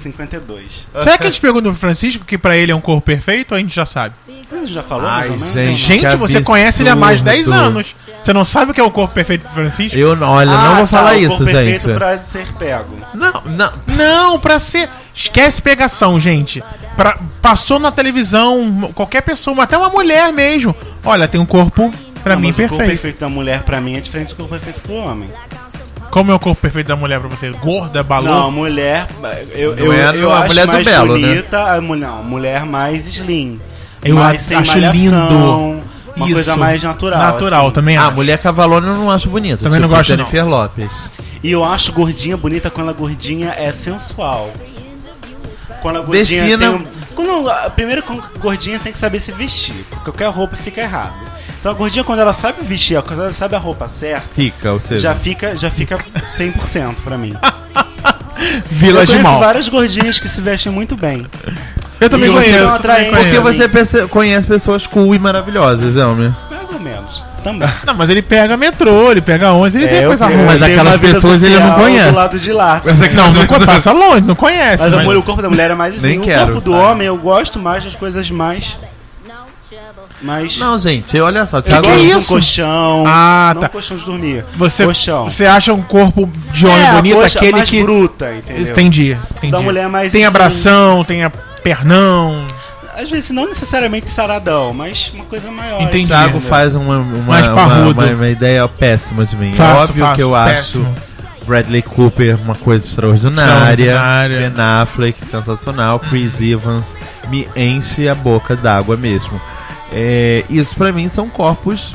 52. Será que a gente pergunta pro Francisco que pra ele é um corpo perfeito ou a gente já sabe? Você já falou Ai, mais ou menos? gente. não? Gente, que você conhece ele há mais de 10 absurdo. anos. Você não sabe o que é o corpo perfeito pro Francisco? Eu, olha, Ah, não vou tá, falar o isso, corpo gente. perfeito pra ser pego. Não, não. Não, pra ser. Esquece pegação, gente. Pra... Passou na televisão, qualquer pessoa, até uma mulher mesmo. Olha, tem um corpo, pra Não, mim, mas O corpo perfeito. perfeito da mulher pra mim é diferente do corpo perfeito pro homem. Como é o corpo perfeito da mulher pra você? Gorda, Não, a balão? mulher. Eu, Não eu, é eu a acho mulher do mais Belo, né? bonita a mulher, não, mulher mais slim. Eu mais a- sem acho malhação, lindo. Uma Isso. coisa mais natural. Natural, assim. também Ah, acho. mulher cavalona eu não acho bonita. Também não gosto, Jennifer Lopes. E eu acho gordinha bonita quando a gordinha é sensual. Quando a gordinha Defina- tem um... quando, a- Primeiro, quando a gordinha tem que saber se vestir. Qualquer roupa fica errado. Então a gordinha, quando ela sabe vestir, quando ela sabe a roupa certa, Rica, ou seja. já fica, já fica 100% pra mim. Vila Eu de conheço Mal. várias gordinhas que se vestem muito bem. Eu também E conheço. não também Porque conheço. você perce- conhece pessoas cool e maravilhosas, Elmer. Mais ou menos. Também. Não, mas ele pega metrô, ele pega ônibus, ele vê É, eu coisa ruim. Mas eu aquelas pessoas ele não conhece. Do lado de lá. Não, não co- passa longe, não conhece. Mas, mas- amor, o corpo da mulher é mais Nem assim. quero, o corpo do homem eu gosto mais das coisas mais. Mais Não, gente, olha só, o eu Thiago. gosto de um isso? colchão. Ah, não tá. colchão de dormir. Você, colchão. você acha um corpo de homem é, a bonito, coxa aquele mais que. bruta, entendeu? Entendi, entendi. Da mulher mais Tem assim, abração, tem a pernão. Às vezes não necessariamente saradão, mas uma coisa maior. Entendi. O Thiago entendeu? faz uma, uma, uma, uma- uma ideia péssima de mim. Faço, Óbvio faço, que eu péssimo. acho Bradley Cooper uma coisa extraordinária. Extraordinária. Ben Affleck, sensacional. Chris Evans me enche a boca d'água mesmo. É, isso pra mim são corpos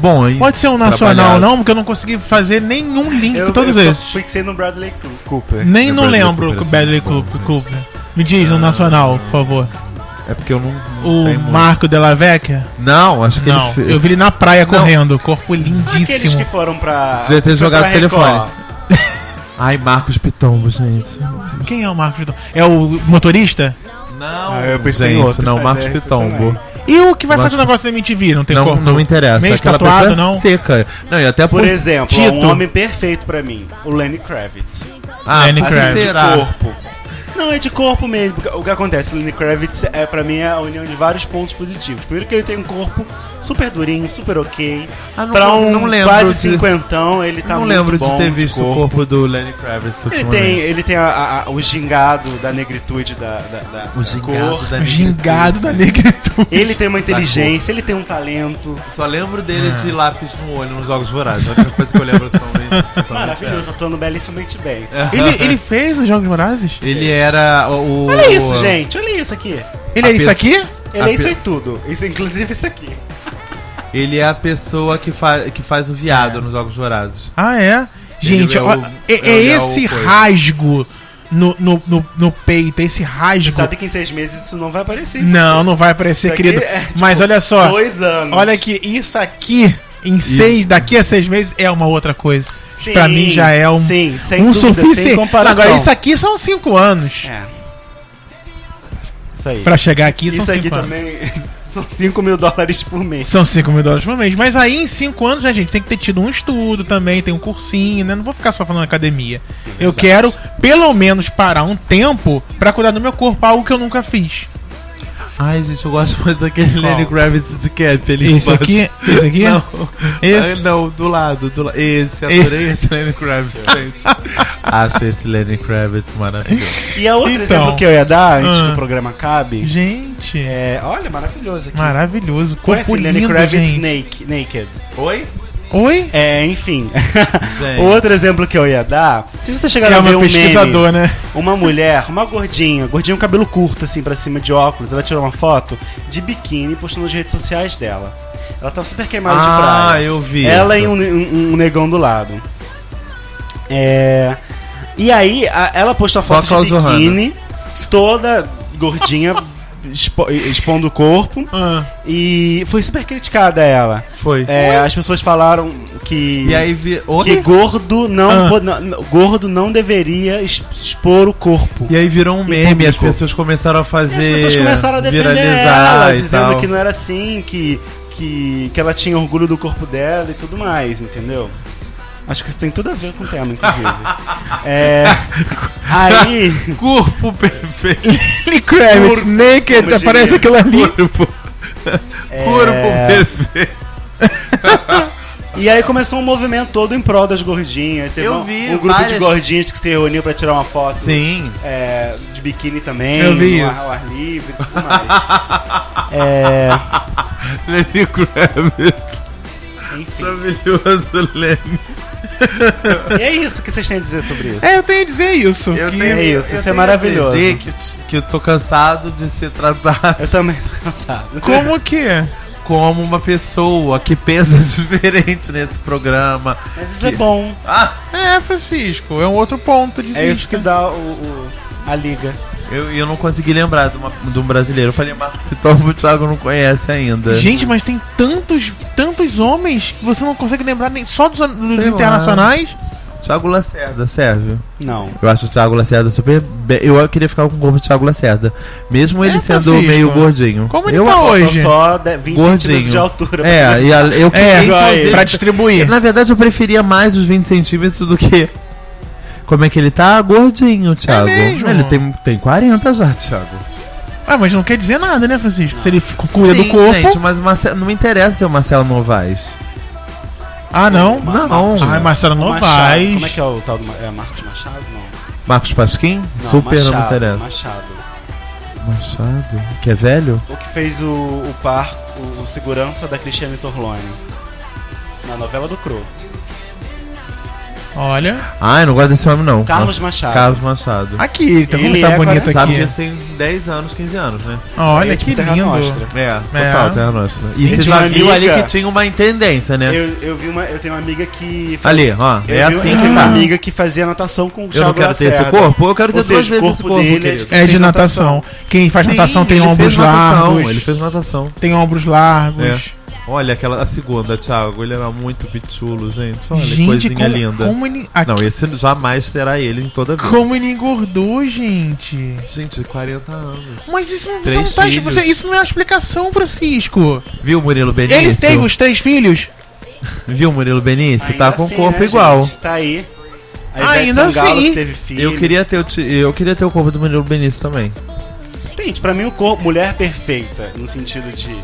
bons. Pode ser um nacional, não, porque eu não consegui fazer nenhum link Eu, com todos eu só esses. fixei no Bradley Cooper. Nem É não Bradley lembro Cooper, o Bradley Cooper. Cooper. Me diz no nacional, por favor. É porque eu não. não O. Marco Della Vecchia? Não, acho que Não, ele fez. eu vi ele na praia Não. correndo, corpo Aqueles lindíssimo. que foram pra. Devia ter jogado o telefone. Ai, Marcos Pitombo, gente. Quem é o Marcos Pitombo? É o motorista? Não, Ah, eu pensei em gente, outro, não, Marcos é, Pitombo. E o que vai fazer o negócio da MTV? Não tem Não, corpo? não me interessa. Meio Aquela tatuado, pessoa é não? seca. Não, e até Por por exemplo, Tito. um homem perfeito pra mim, o Lenny Kravitz. Ah, Lenny Kravitz. será? De corpo. Não, é de corpo mesmo. O que acontece? O Lenny Kravitz é pra mim é a união de vários pontos positivos. Primeiro que ele tem um corpo super durinho, super ok. Ah, não- pra um não lembro quase de- cinquentão, ele tá não muito lembro bom de ter visto o corpo do Lenny Kravitz Ele tem, ele tem a- a- o gingado da negritude da, da, da O gingado cor. da O gingado da negritude. negritude. Ele tem uma inteligência, ele tem um talento. Só lembro dele de lápis no olho nos Jogos Vorazes. A única coisa que eu lembro atualmente. Maravilhoso, atuando belíssimamente bem. Ele, ele fez os Jogos Vorazes? Ele era o. Olha isso, gente, olha isso aqui. Ele A é isso aqui? Ele A é isso pe- aí tudo. Isso, inclusive isso aqui. Ele é a pessoa que, fa que faz o viado nos Jogos Vorazes. Ah, é? Gente, é o- é, é é esse rasgo no, no, no, no peito, esse Você rasgo. sabe que em seis meses isso não vai aparecer. Não, não vai aparecer, querido. é, tipo, Mas olha só, Dois anos. olha que isso aqui, em seis, daqui a seis meses, é uma outra coisa. Sim, pra mim já é um, sim, um suficiente. Agora, isso aqui são cinco anos. É. Isso aí. Pra chegar aqui são isso aqui cinco anos. também são 5 mil dólares por mês. São 5 mil dólares por mês. Mas aí em 5 anos, né, gente, tem que ter tido um estudo também, tem um cursinho, né? Não vou ficar só falando academia. Eu quero, pelo menos, parar um tempo pra cuidar do meu corpo, algo que eu nunca fiz. Ai, gente, eu gosto mais daquele Qual? Lenny Kravitz de cap. Ele Esse aqui? Esse aqui? Não. Esse? Ah, não, do lado, do lado. Esse, adorei esse, Lenny Kravitz, gente. Acho esse Lenny Kravitz maravilhoso. E a outro Então. exemplo que eu ia dar, antes Ah. que o programa acabe, Gente, é. Olha, maravilhoso aqui. maravilhoso. Conhece Corpo Lenny lindo, Kravitz gente. Naked. Oi? Oi? É, enfim. Outro exemplo que eu ia dar, se você chegar É a ver uma um pesquisador, meme, né? uma mulher, uma gordinha, gordinha com cabelo curto assim pra cima de óculos, ela tirou uma foto de biquíni postou nas redes sociais dela. Ela tá super queimada de Ah, praia. eu vi. Ela isso. e um, um- um negão do lado. É. E aí, a- ela postou a Só foto de Klaus biquíni, toda gordinha, expo- expondo o corpo. Ah, E foi super criticada ela. Foi. É, as pessoas falaram que. E aí vi. Que gordo não, Ah. não- gordo não deveria expor o corpo. E aí virou um Em meme, as pessoas começaram a E fazer. as pessoas começaram a defender ela, e dizendo tal. que não era assim, que, que, que ela tinha orgulho do corpo dela e tudo mais, entendeu? Acho que isso tem tudo a ver com o tema, inclusive. é, aí, Corpo perfeito. Lenny Kravitz, Corpo, naked, aparece aquilo ali. Corpo. É. Corpo perfeito. e aí começou um movimento todo em prol das gordinhas. Teve Eu vi um grupo de várias- gordinhas que se reuniu pra tirar uma foto Sim. é, de biquíni também, Eu vi ar, ao ar livre e tudo mais. é, Lenny Kravitz. enfim. Maravilhoso, Lenny. E é isso que vocês têm a dizer sobre isso. É, eu tenho a dizer isso. Eu que- tenho, É isso, eu isso é tenho a maravilhoso. dizer Que, que eu tô cansado de ser tratado Eu também tô cansado. Como que é? como uma pessoa que pensa diferente nesse programa. Mas isso é bom. Ah, É, Francisco, é um outro ponto de É vista. isso que dá o, o- a liga. Eu, eu não consegui lembrar de, uma, de um brasileiro. Eu falei Marco Piton, o Thiago não conhece ainda. Gente, mas tem tantos, tantos homens que você não consegue lembrar nem só dos, dos internacionais. Thiago Lacerda, serve. Não. Eu acho o Thiago Lacerda super. be- Eu queria ficar com o corpo do Thiago Lacerda. Mesmo ele É, sendo Francisco. meio gordinho. Como ele eu, tá hoje? só de- 20 Gordinho. centímetros de altura. É, e a, eu queria, É, pra distribuir. Na verdade, eu preferia mais os 20 centímetros do que. Como é que ele tá? Gordinho, Thiago. mesmo? Ele tem, tem 40 já, Thiago. Ah, mas não quer dizer nada, né, Francisco? Se ele cuida do Sim, corpo. Gente, mas Marcelo, não me interessa ser o Marcelo Novaes. Ah, não? Não. Ai, Marcelo O Machado. Novaes. Como é que é o tal do. Ma- É Marcos Machado? Não. Marcos Pasquim? Não, Super Machado, não me interessa. Machado. Machado? Que é velho? O que fez o, o par, o, o segurança da Cristiane Torlone. Na novela do Cro. Olha. Ah, eu não gosto desse homem, não. Carlos Nossa, Machado. Carlos Machado. Aqui, ele tá, Ele tá é bonito Sabe que aqui. ele tem 10 anos, 15 anos, né? Olha É que tipo Terra lindo. Nostra. É, É. total, Terra Nostra. E Gente, você já viu ali que tinha uma intendência, né? Eu, eu vi uma. Eu tenho uma amiga que. Ali, ó. Eu é vi- assim eu que tenho uma tá. amiga que fazia natação com o Eu não quero ter esse corpo, eu quero ter Ou duas seja, vezes esse corpo é querido. de- É de natação. Quem faz Sim, natação tem ombros largos. Ele fez natação. Tem ombros largos. Olha aquela a segunda, Thiago. Ele era muito pichulo, gente. Olha que gente, coisinha como, linda. como ele. aqui- Não, esse jamais terá ele em toda a vida. Como ele engordou, gente. Gente, 40 anos. Mas isso não, Três não tá, você- isso não é uma explicação, Francisco. Viu, Murilo Benício? Ele teve os três filhos. Viu, Murilo Benício? Ainda tá com o assim, corpo né, igual. gente? Tá aí. A Ainda Sangalo, assim. teve filho. Eu queria, ter o, eu queria ter o corpo do Murilo Benício também. Gente, pra mim o corpo, mulher perfeita, no sentido de.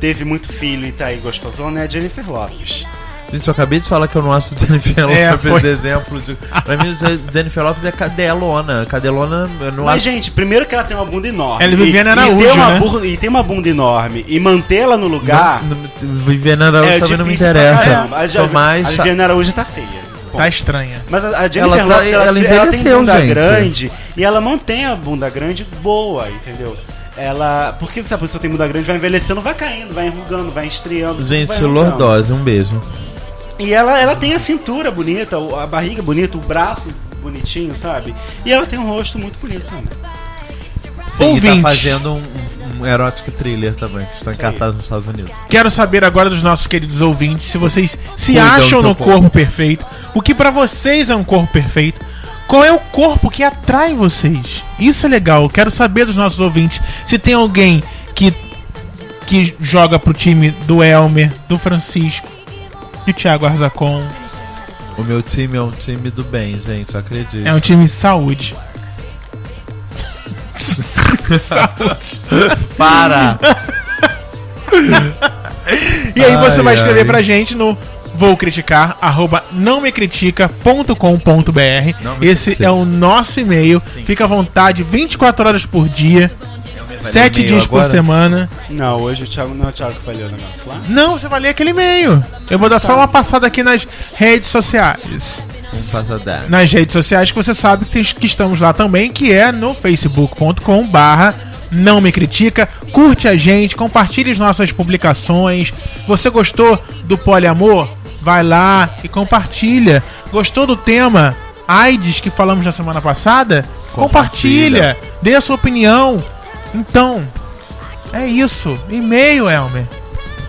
Teve muito filho e tá aí gostosona, é a Jennifer Lopes. Gente, eu acabei de falar que eu não acho Jennifer É, Lopes foi. de exemplo. De... Pra mim, Jennifer Lopes é cadelona. Cadelona, eu não Mas, acho. gente, primeiro que ela tem uma bunda enorme. Ela é Viviane e, Araújo, e, tem uma né? bunda, e tem uma bunda enorme. E mantê-la no lugar. Não- não- Viviane Araújo é também não me interessa. A, Sou a, mais. a Viviane Araújo tá feia. Bom, Tá estranha. Mas a, a Jennifer Ela tá- Lopes, ela, ela ela tem bunda gente. grande e ela mantém a bunda grande boa, entendeu? Ela. Porque se a pessoa tem bunda grande, vai envelhecendo, vai caindo, vai enrugando, vai estreando. Gente, vai lordose, um beijo. E ela, ela tem a cintura bonita, a barriga bonita, o braço bonitinho, sabe? E ela tem um rosto muito bonito também. Sim, e Ouvintes. tá fazendo um, um erótico thriller também, que está em cartaz nos Estados Unidos. Quero saber agora dos nossos queridos ouvintes se vocês se Cuidam acham no corpo. corpo perfeito, o que pra vocês é um corpo perfeito, qual é o corpo que atrai vocês. Isso é legal, eu quero saber dos nossos ouvintes se tem alguém que que joga pro time do Elmer, do Francisco, do Thiago Arzacon. O meu time é um time do bem, gente, acredite. É um time de saúde. Para! E aí você Ai, vai escrever ai. pra gente no vou criticar arroba não me critica.com.br esse é o nosso e-mail fica à vontade 24 horas por dia sete e-mail dias por agora? semana Não, hoje o Thiago não é o Thiago que falhou o negócio lá. não você vai ler aquele e-mail eu vou dar só uma passada aqui nas redes sociais Um passadar. nas redes sociais que você sabe que, tem- que estamos lá também, que é no facebook.com barra não me critica, curte a gente, compartilhe as nossas publicações. Você gostou do poliamor? Vai lá e compartilha. Gostou do tema AIDS que falamos na semana passada? Compartilha, Compartilha. dê a sua opinião. Então, é isso. E-mail, Elmer.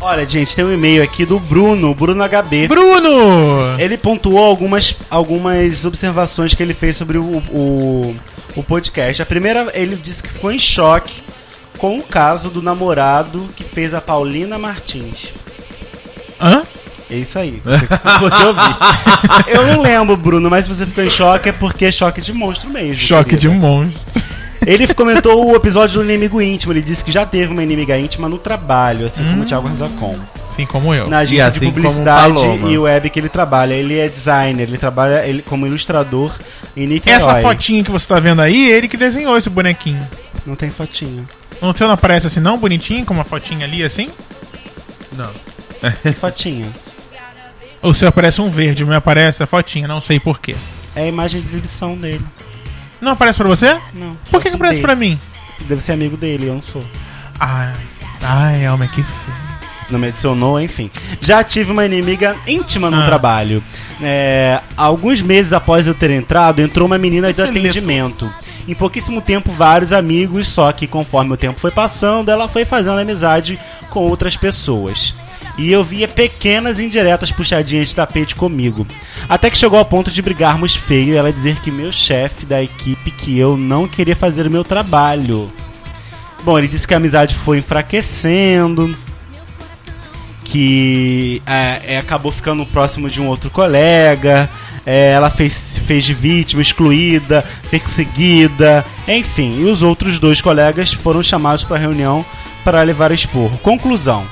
Olha, gente, tem um e-mail aqui do Bruno, Bruno HB. Bruno! Ele pontuou algumas, algumas observações que ele fez sobre o, o, o podcast. A primeira, ele disse que ficou em choque com o caso do namorado que fez a Paulina Martins. Hã? É isso aí. Você pode ouvir. Eu não lembro, Bruno, mas se você ficou em choque é porque é choque de monstro mesmo. Choque de querida. monstro. Ele comentou o episódio do inimigo íntimo. Ele disse que já teve uma inimiga íntima no trabalho, assim como o Thiago Arzacon. Assim como eu. Na agência assim de publicidade e web que ele trabalha. Ele é designer, ele trabalha ele, como ilustrador em Niterói. Essa fotinha que você tá vendo aí, ele que desenhou esse bonequinho. Não tem fotinho. Não, o seu não aparece assim não, bonitinho, com uma fotinha ali assim? Não. Que fotinho? O seu aparece um verde, o meu aparece a fotinha, não sei porquê. É a imagem de exibição dele. Não aparece pra você? Não. Por que, que aparece pra mim? Deve ser amigo dele, eu não sou. Ai, ai, Elmer, que feio. Não me adicionou, enfim. Já tive uma inimiga íntima no Ah. trabalho. É, alguns meses após eu ter entrado, entrou uma menina de Você lê atendimento. Em pouquíssimo tempo, vários amigos, só que conforme o tempo foi passando, ela foi fazendo amizade com outras pessoas. E eu via pequenas indiretas puxadinhas de tapete comigo. Até que chegou ao ponto de brigarmos feio e ela dizer que meu chefe da equipe que eu não queria fazer o meu trabalho. Bom, ele disse que a amizade foi enfraquecendo, que é, é, acabou ficando próximo de um outro colega, é, ela fez, se fez de vítima, excluída, perseguida, enfim. E os outros dois colegas foram chamados para reunião para levar esporro. Conclusão: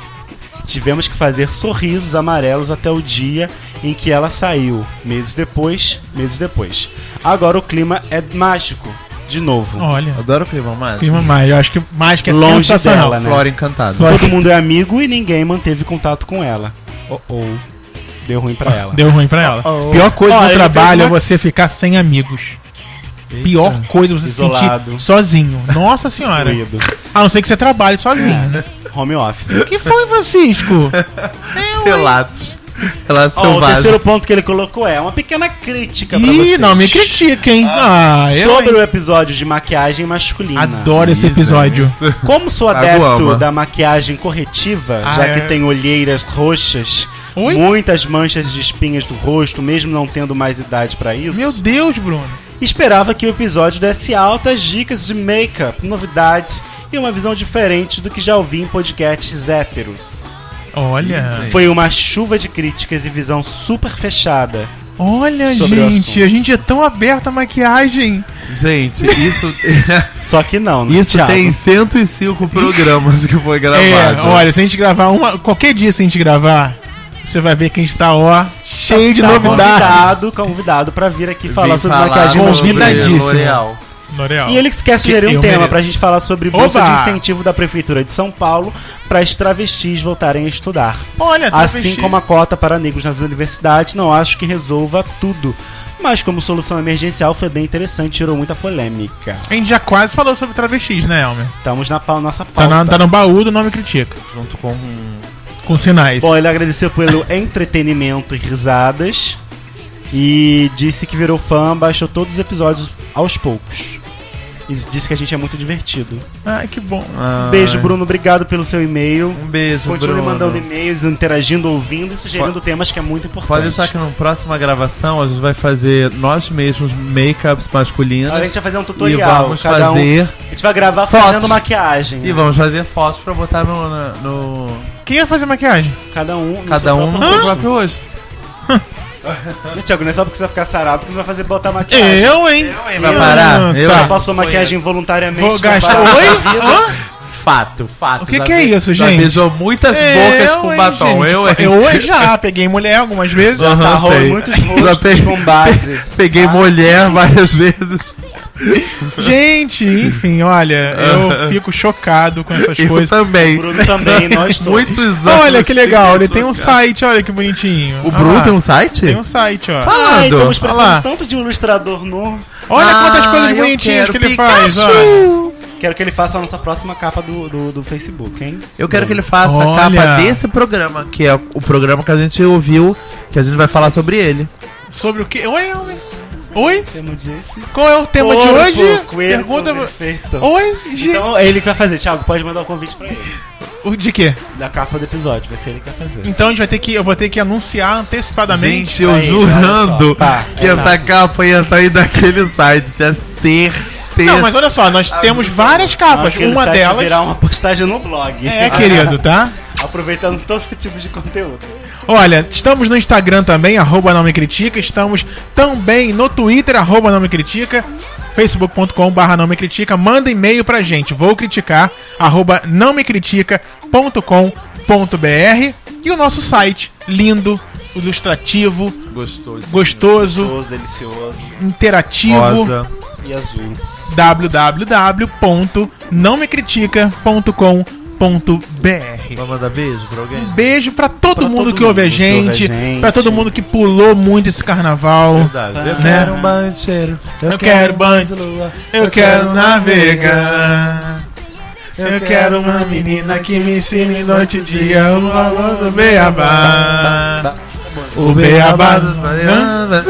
tivemos que fazer sorrisos amarelos até o dia em que ela saiu. Meses depois, meses depois. Agora o clima é mágico. De novo. Olha, Adoro o clima mágico. clima mágico. Eu acho que mágico é Longe sensacional. dela, né? Flora encantada. Flora- Todo mundo é amigo e ninguém manteve contato com ela. Oh, oh. Deu ruim pra ela. Deu ruim pra ela. Oh, oh. Pior coisa no trabalho fez uma- é você ficar sem amigos. Pior coisa é você se Isolado. sentir sozinho. Nossa senhora. A não ser que você trabalhe sozinho. né? Home office. O que foi, Francisco? Relatos. Relatos Ó, o terceiro ponto que ele colocou é uma pequena crítica pra Ih, vocês. não me critica, hein? Ah, eu, Sobre hein? o episódio de maquiagem masculina. Adoro esse episódio. Como sou adepto da maquiagem corretiva, Ah, já é. que tem olheiras roxas, Oi? muitas manchas de espinhas do rosto, mesmo não tendo mais idade pra isso, Meu Deus, Bruno. esperava que o episódio desse altas dicas de make-up, novidades e uma visão diferente do que já ouvi em podcasts héteros. Olha. Foi uma chuva de críticas e visão super fechada. Olha, gente. A gente é tão aberta à maquiagem. Gente, isso, Só que não, né, isso Thiago? tem 105 programas que foi É, gravado. olha, se a gente gravar uma. Qualquer dia se a gente gravar, você vai ver que a gente tá, ó, cheio de Tá novidades. Convidado, convidado pra vir aqui falar Vim sobre falar maquiagem sobre masculina. Convidadíssimo. E ele quer sugerir Que um tema mereço. pra gente falar sobre bolsa Oba! de incentivo da Prefeitura de São Paulo para as travestis voltarem a estudar. Olha, tá Assim como a cota para negros nas universidades, não acho que resolva tudo. Mas como solução emergencial foi bem interessante, tirou muita polêmica. A gente já quase falou sobre travestis, né, Elmer? Estamos na pau- nossa Tá, pauta. na- tá no baú do Nome Critica. Junto com Com sinais. Bom, ele agradeceu pelo entretenimento e risadas. E disse que virou fã, baixou todos os episódios aos poucos. E disse que a gente é muito divertido. Ai, que bom. Ai, Beijo, Bruno. Obrigado pelo seu e-mail. Um beijo, Continue Bruno. mandando e-mails, interagindo, ouvindo e sugerindo temas que é muito importante. Pode deixar que na próxima gravação a gente vai fazer nós mesmos make-ups masculinos. A gente vai fazer um e tutorial. vamos cada um- fazer. A gente vai gravar fotos. fazendo maquiagem. E vamos fazer fotos pra botar no. no Quem ia fazer maquiagem? Cada um. no cada seu um no seu próprio rosto. Thiago, não é só porque você vai ficar sarado que não vai fazer botar maquiagem. Eu, hein? Vai parar? Ah, Eu- tá. Você passou maquiagem voluntariamente. Vou gastar. Oi? Hã? Fato, fato. O que Já que é isso, já gente? beijou muitas bocas Eu, com hein, batom. gente? Eu, hein? eu já peguei mulher algumas vezes. Sarrou sei. em muitos Já rostos peguei- com base. Peguei mulher várias vezes. Gente, enfim, olha, eu fico chocado com essas Eu coisas. também. Bruno também, nós todos. Muitos anos. Olha que legal, ele tem um site, olha que bonitinho. O Bruno lá. tem um site? Tem um site, ó. Ai, Falando. estamos lá. precisando tanto de um ilustrador novo. Olha quantas Ah, coisas eu bonitinhas que ele Pikachu. faz, olha. Quero que ele faça a nossa próxima capa do, do, do Facebook, hein? Eu quero que ele faça a Olha. capa desse programa, que é o programa que a gente ouviu, que a gente vai falar sobre ele. Sobre o que? Oi. Oi? Esse. Qual é o tema de hoje? Pergunta. perfeito. Oi, gente. Então é ele que vai fazer. Thiago, pode mandar o convite pra ele. O De quê? Da capa do episódio, vai ser ele que vai fazer. Então a gente vai ter que. Eu vou ter que anunciar antecipadamente. Gente, eu Aí, jurando só. Pá, que é essa nosso. capa ia sair daquele site. Tinha certeza. Não, mas olha só, nós temos várias capas. Uma delas. virar uma postagem no blog. É, querido, tá? Aproveitando todo tipo de conteúdo. Olha, estamos no Instagram também, arroba não me critica. Estamos também no Twitter, arroba não me critica. facebook.com barra não me critica. Manda e-mail pra gente, vou criticar, arroba não me critica.com.br. E o nosso site, lindo, ilustrativo, Gostoso. gostoso, Gostoso, delicioso interativo. Rosa. e azul. www.nãomecritica.com.br Vai mandar beijo pra alguém? Um beijo pra todo Pra mundo todo que ouve a gente, gente. pra todo mundo que pulou muito esse carnaval. Verdade. Eu Né? quero um banho de cheiro. Eu quero banho de lua. Eu quero navegar. Eu quero uma menina que me ensine noite e dia o valor do beabá. O beabá das narinas.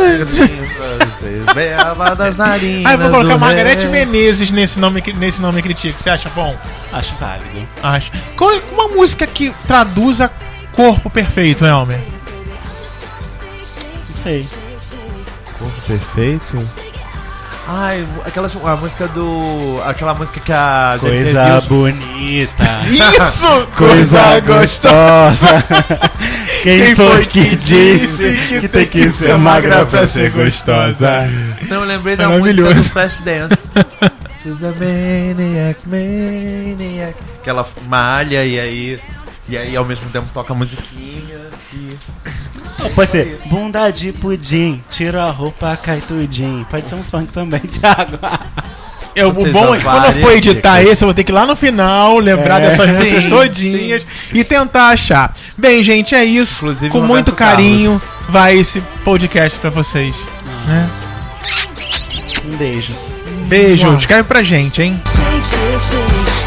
Beabá das narinas. Ah, eu vou colocar Margarete. Menezes nesse nome, nesse nome crítico. Você acha bom? Acho válido. Acho. Qual uma música que traduza corpo perfeito, Elmer? Não sei. Corpo perfeito? Ai, aquela a música do. Aquela música que a Coisa bonita. Isso! Coisa gostosa. Quem, foi que disse que, tem que ser magra pra ser gostosa? Não, lembrei da Maravilhoso. música do Flash Dance. She's a maniac, maniac. Que ela malha e aí. E aí ao mesmo tempo toca musiquinha. E... Pode ser bunda de pudim, tira a roupa, cai tudinho. Pode ser um funk também, Thiago. Eu, o bom é que quando eu for editar dicas. esse, eu vou ter que ir lá no final lembrar É. dessas Sim, músicas todinhas e tentar achar. Bem, gente, é isso. Inclusive, Com Roberto muito carinho, vai esse podcast pra vocês. Né? Um beijos. Beijo, escreve pra gente, hein? Shake, shake, shake,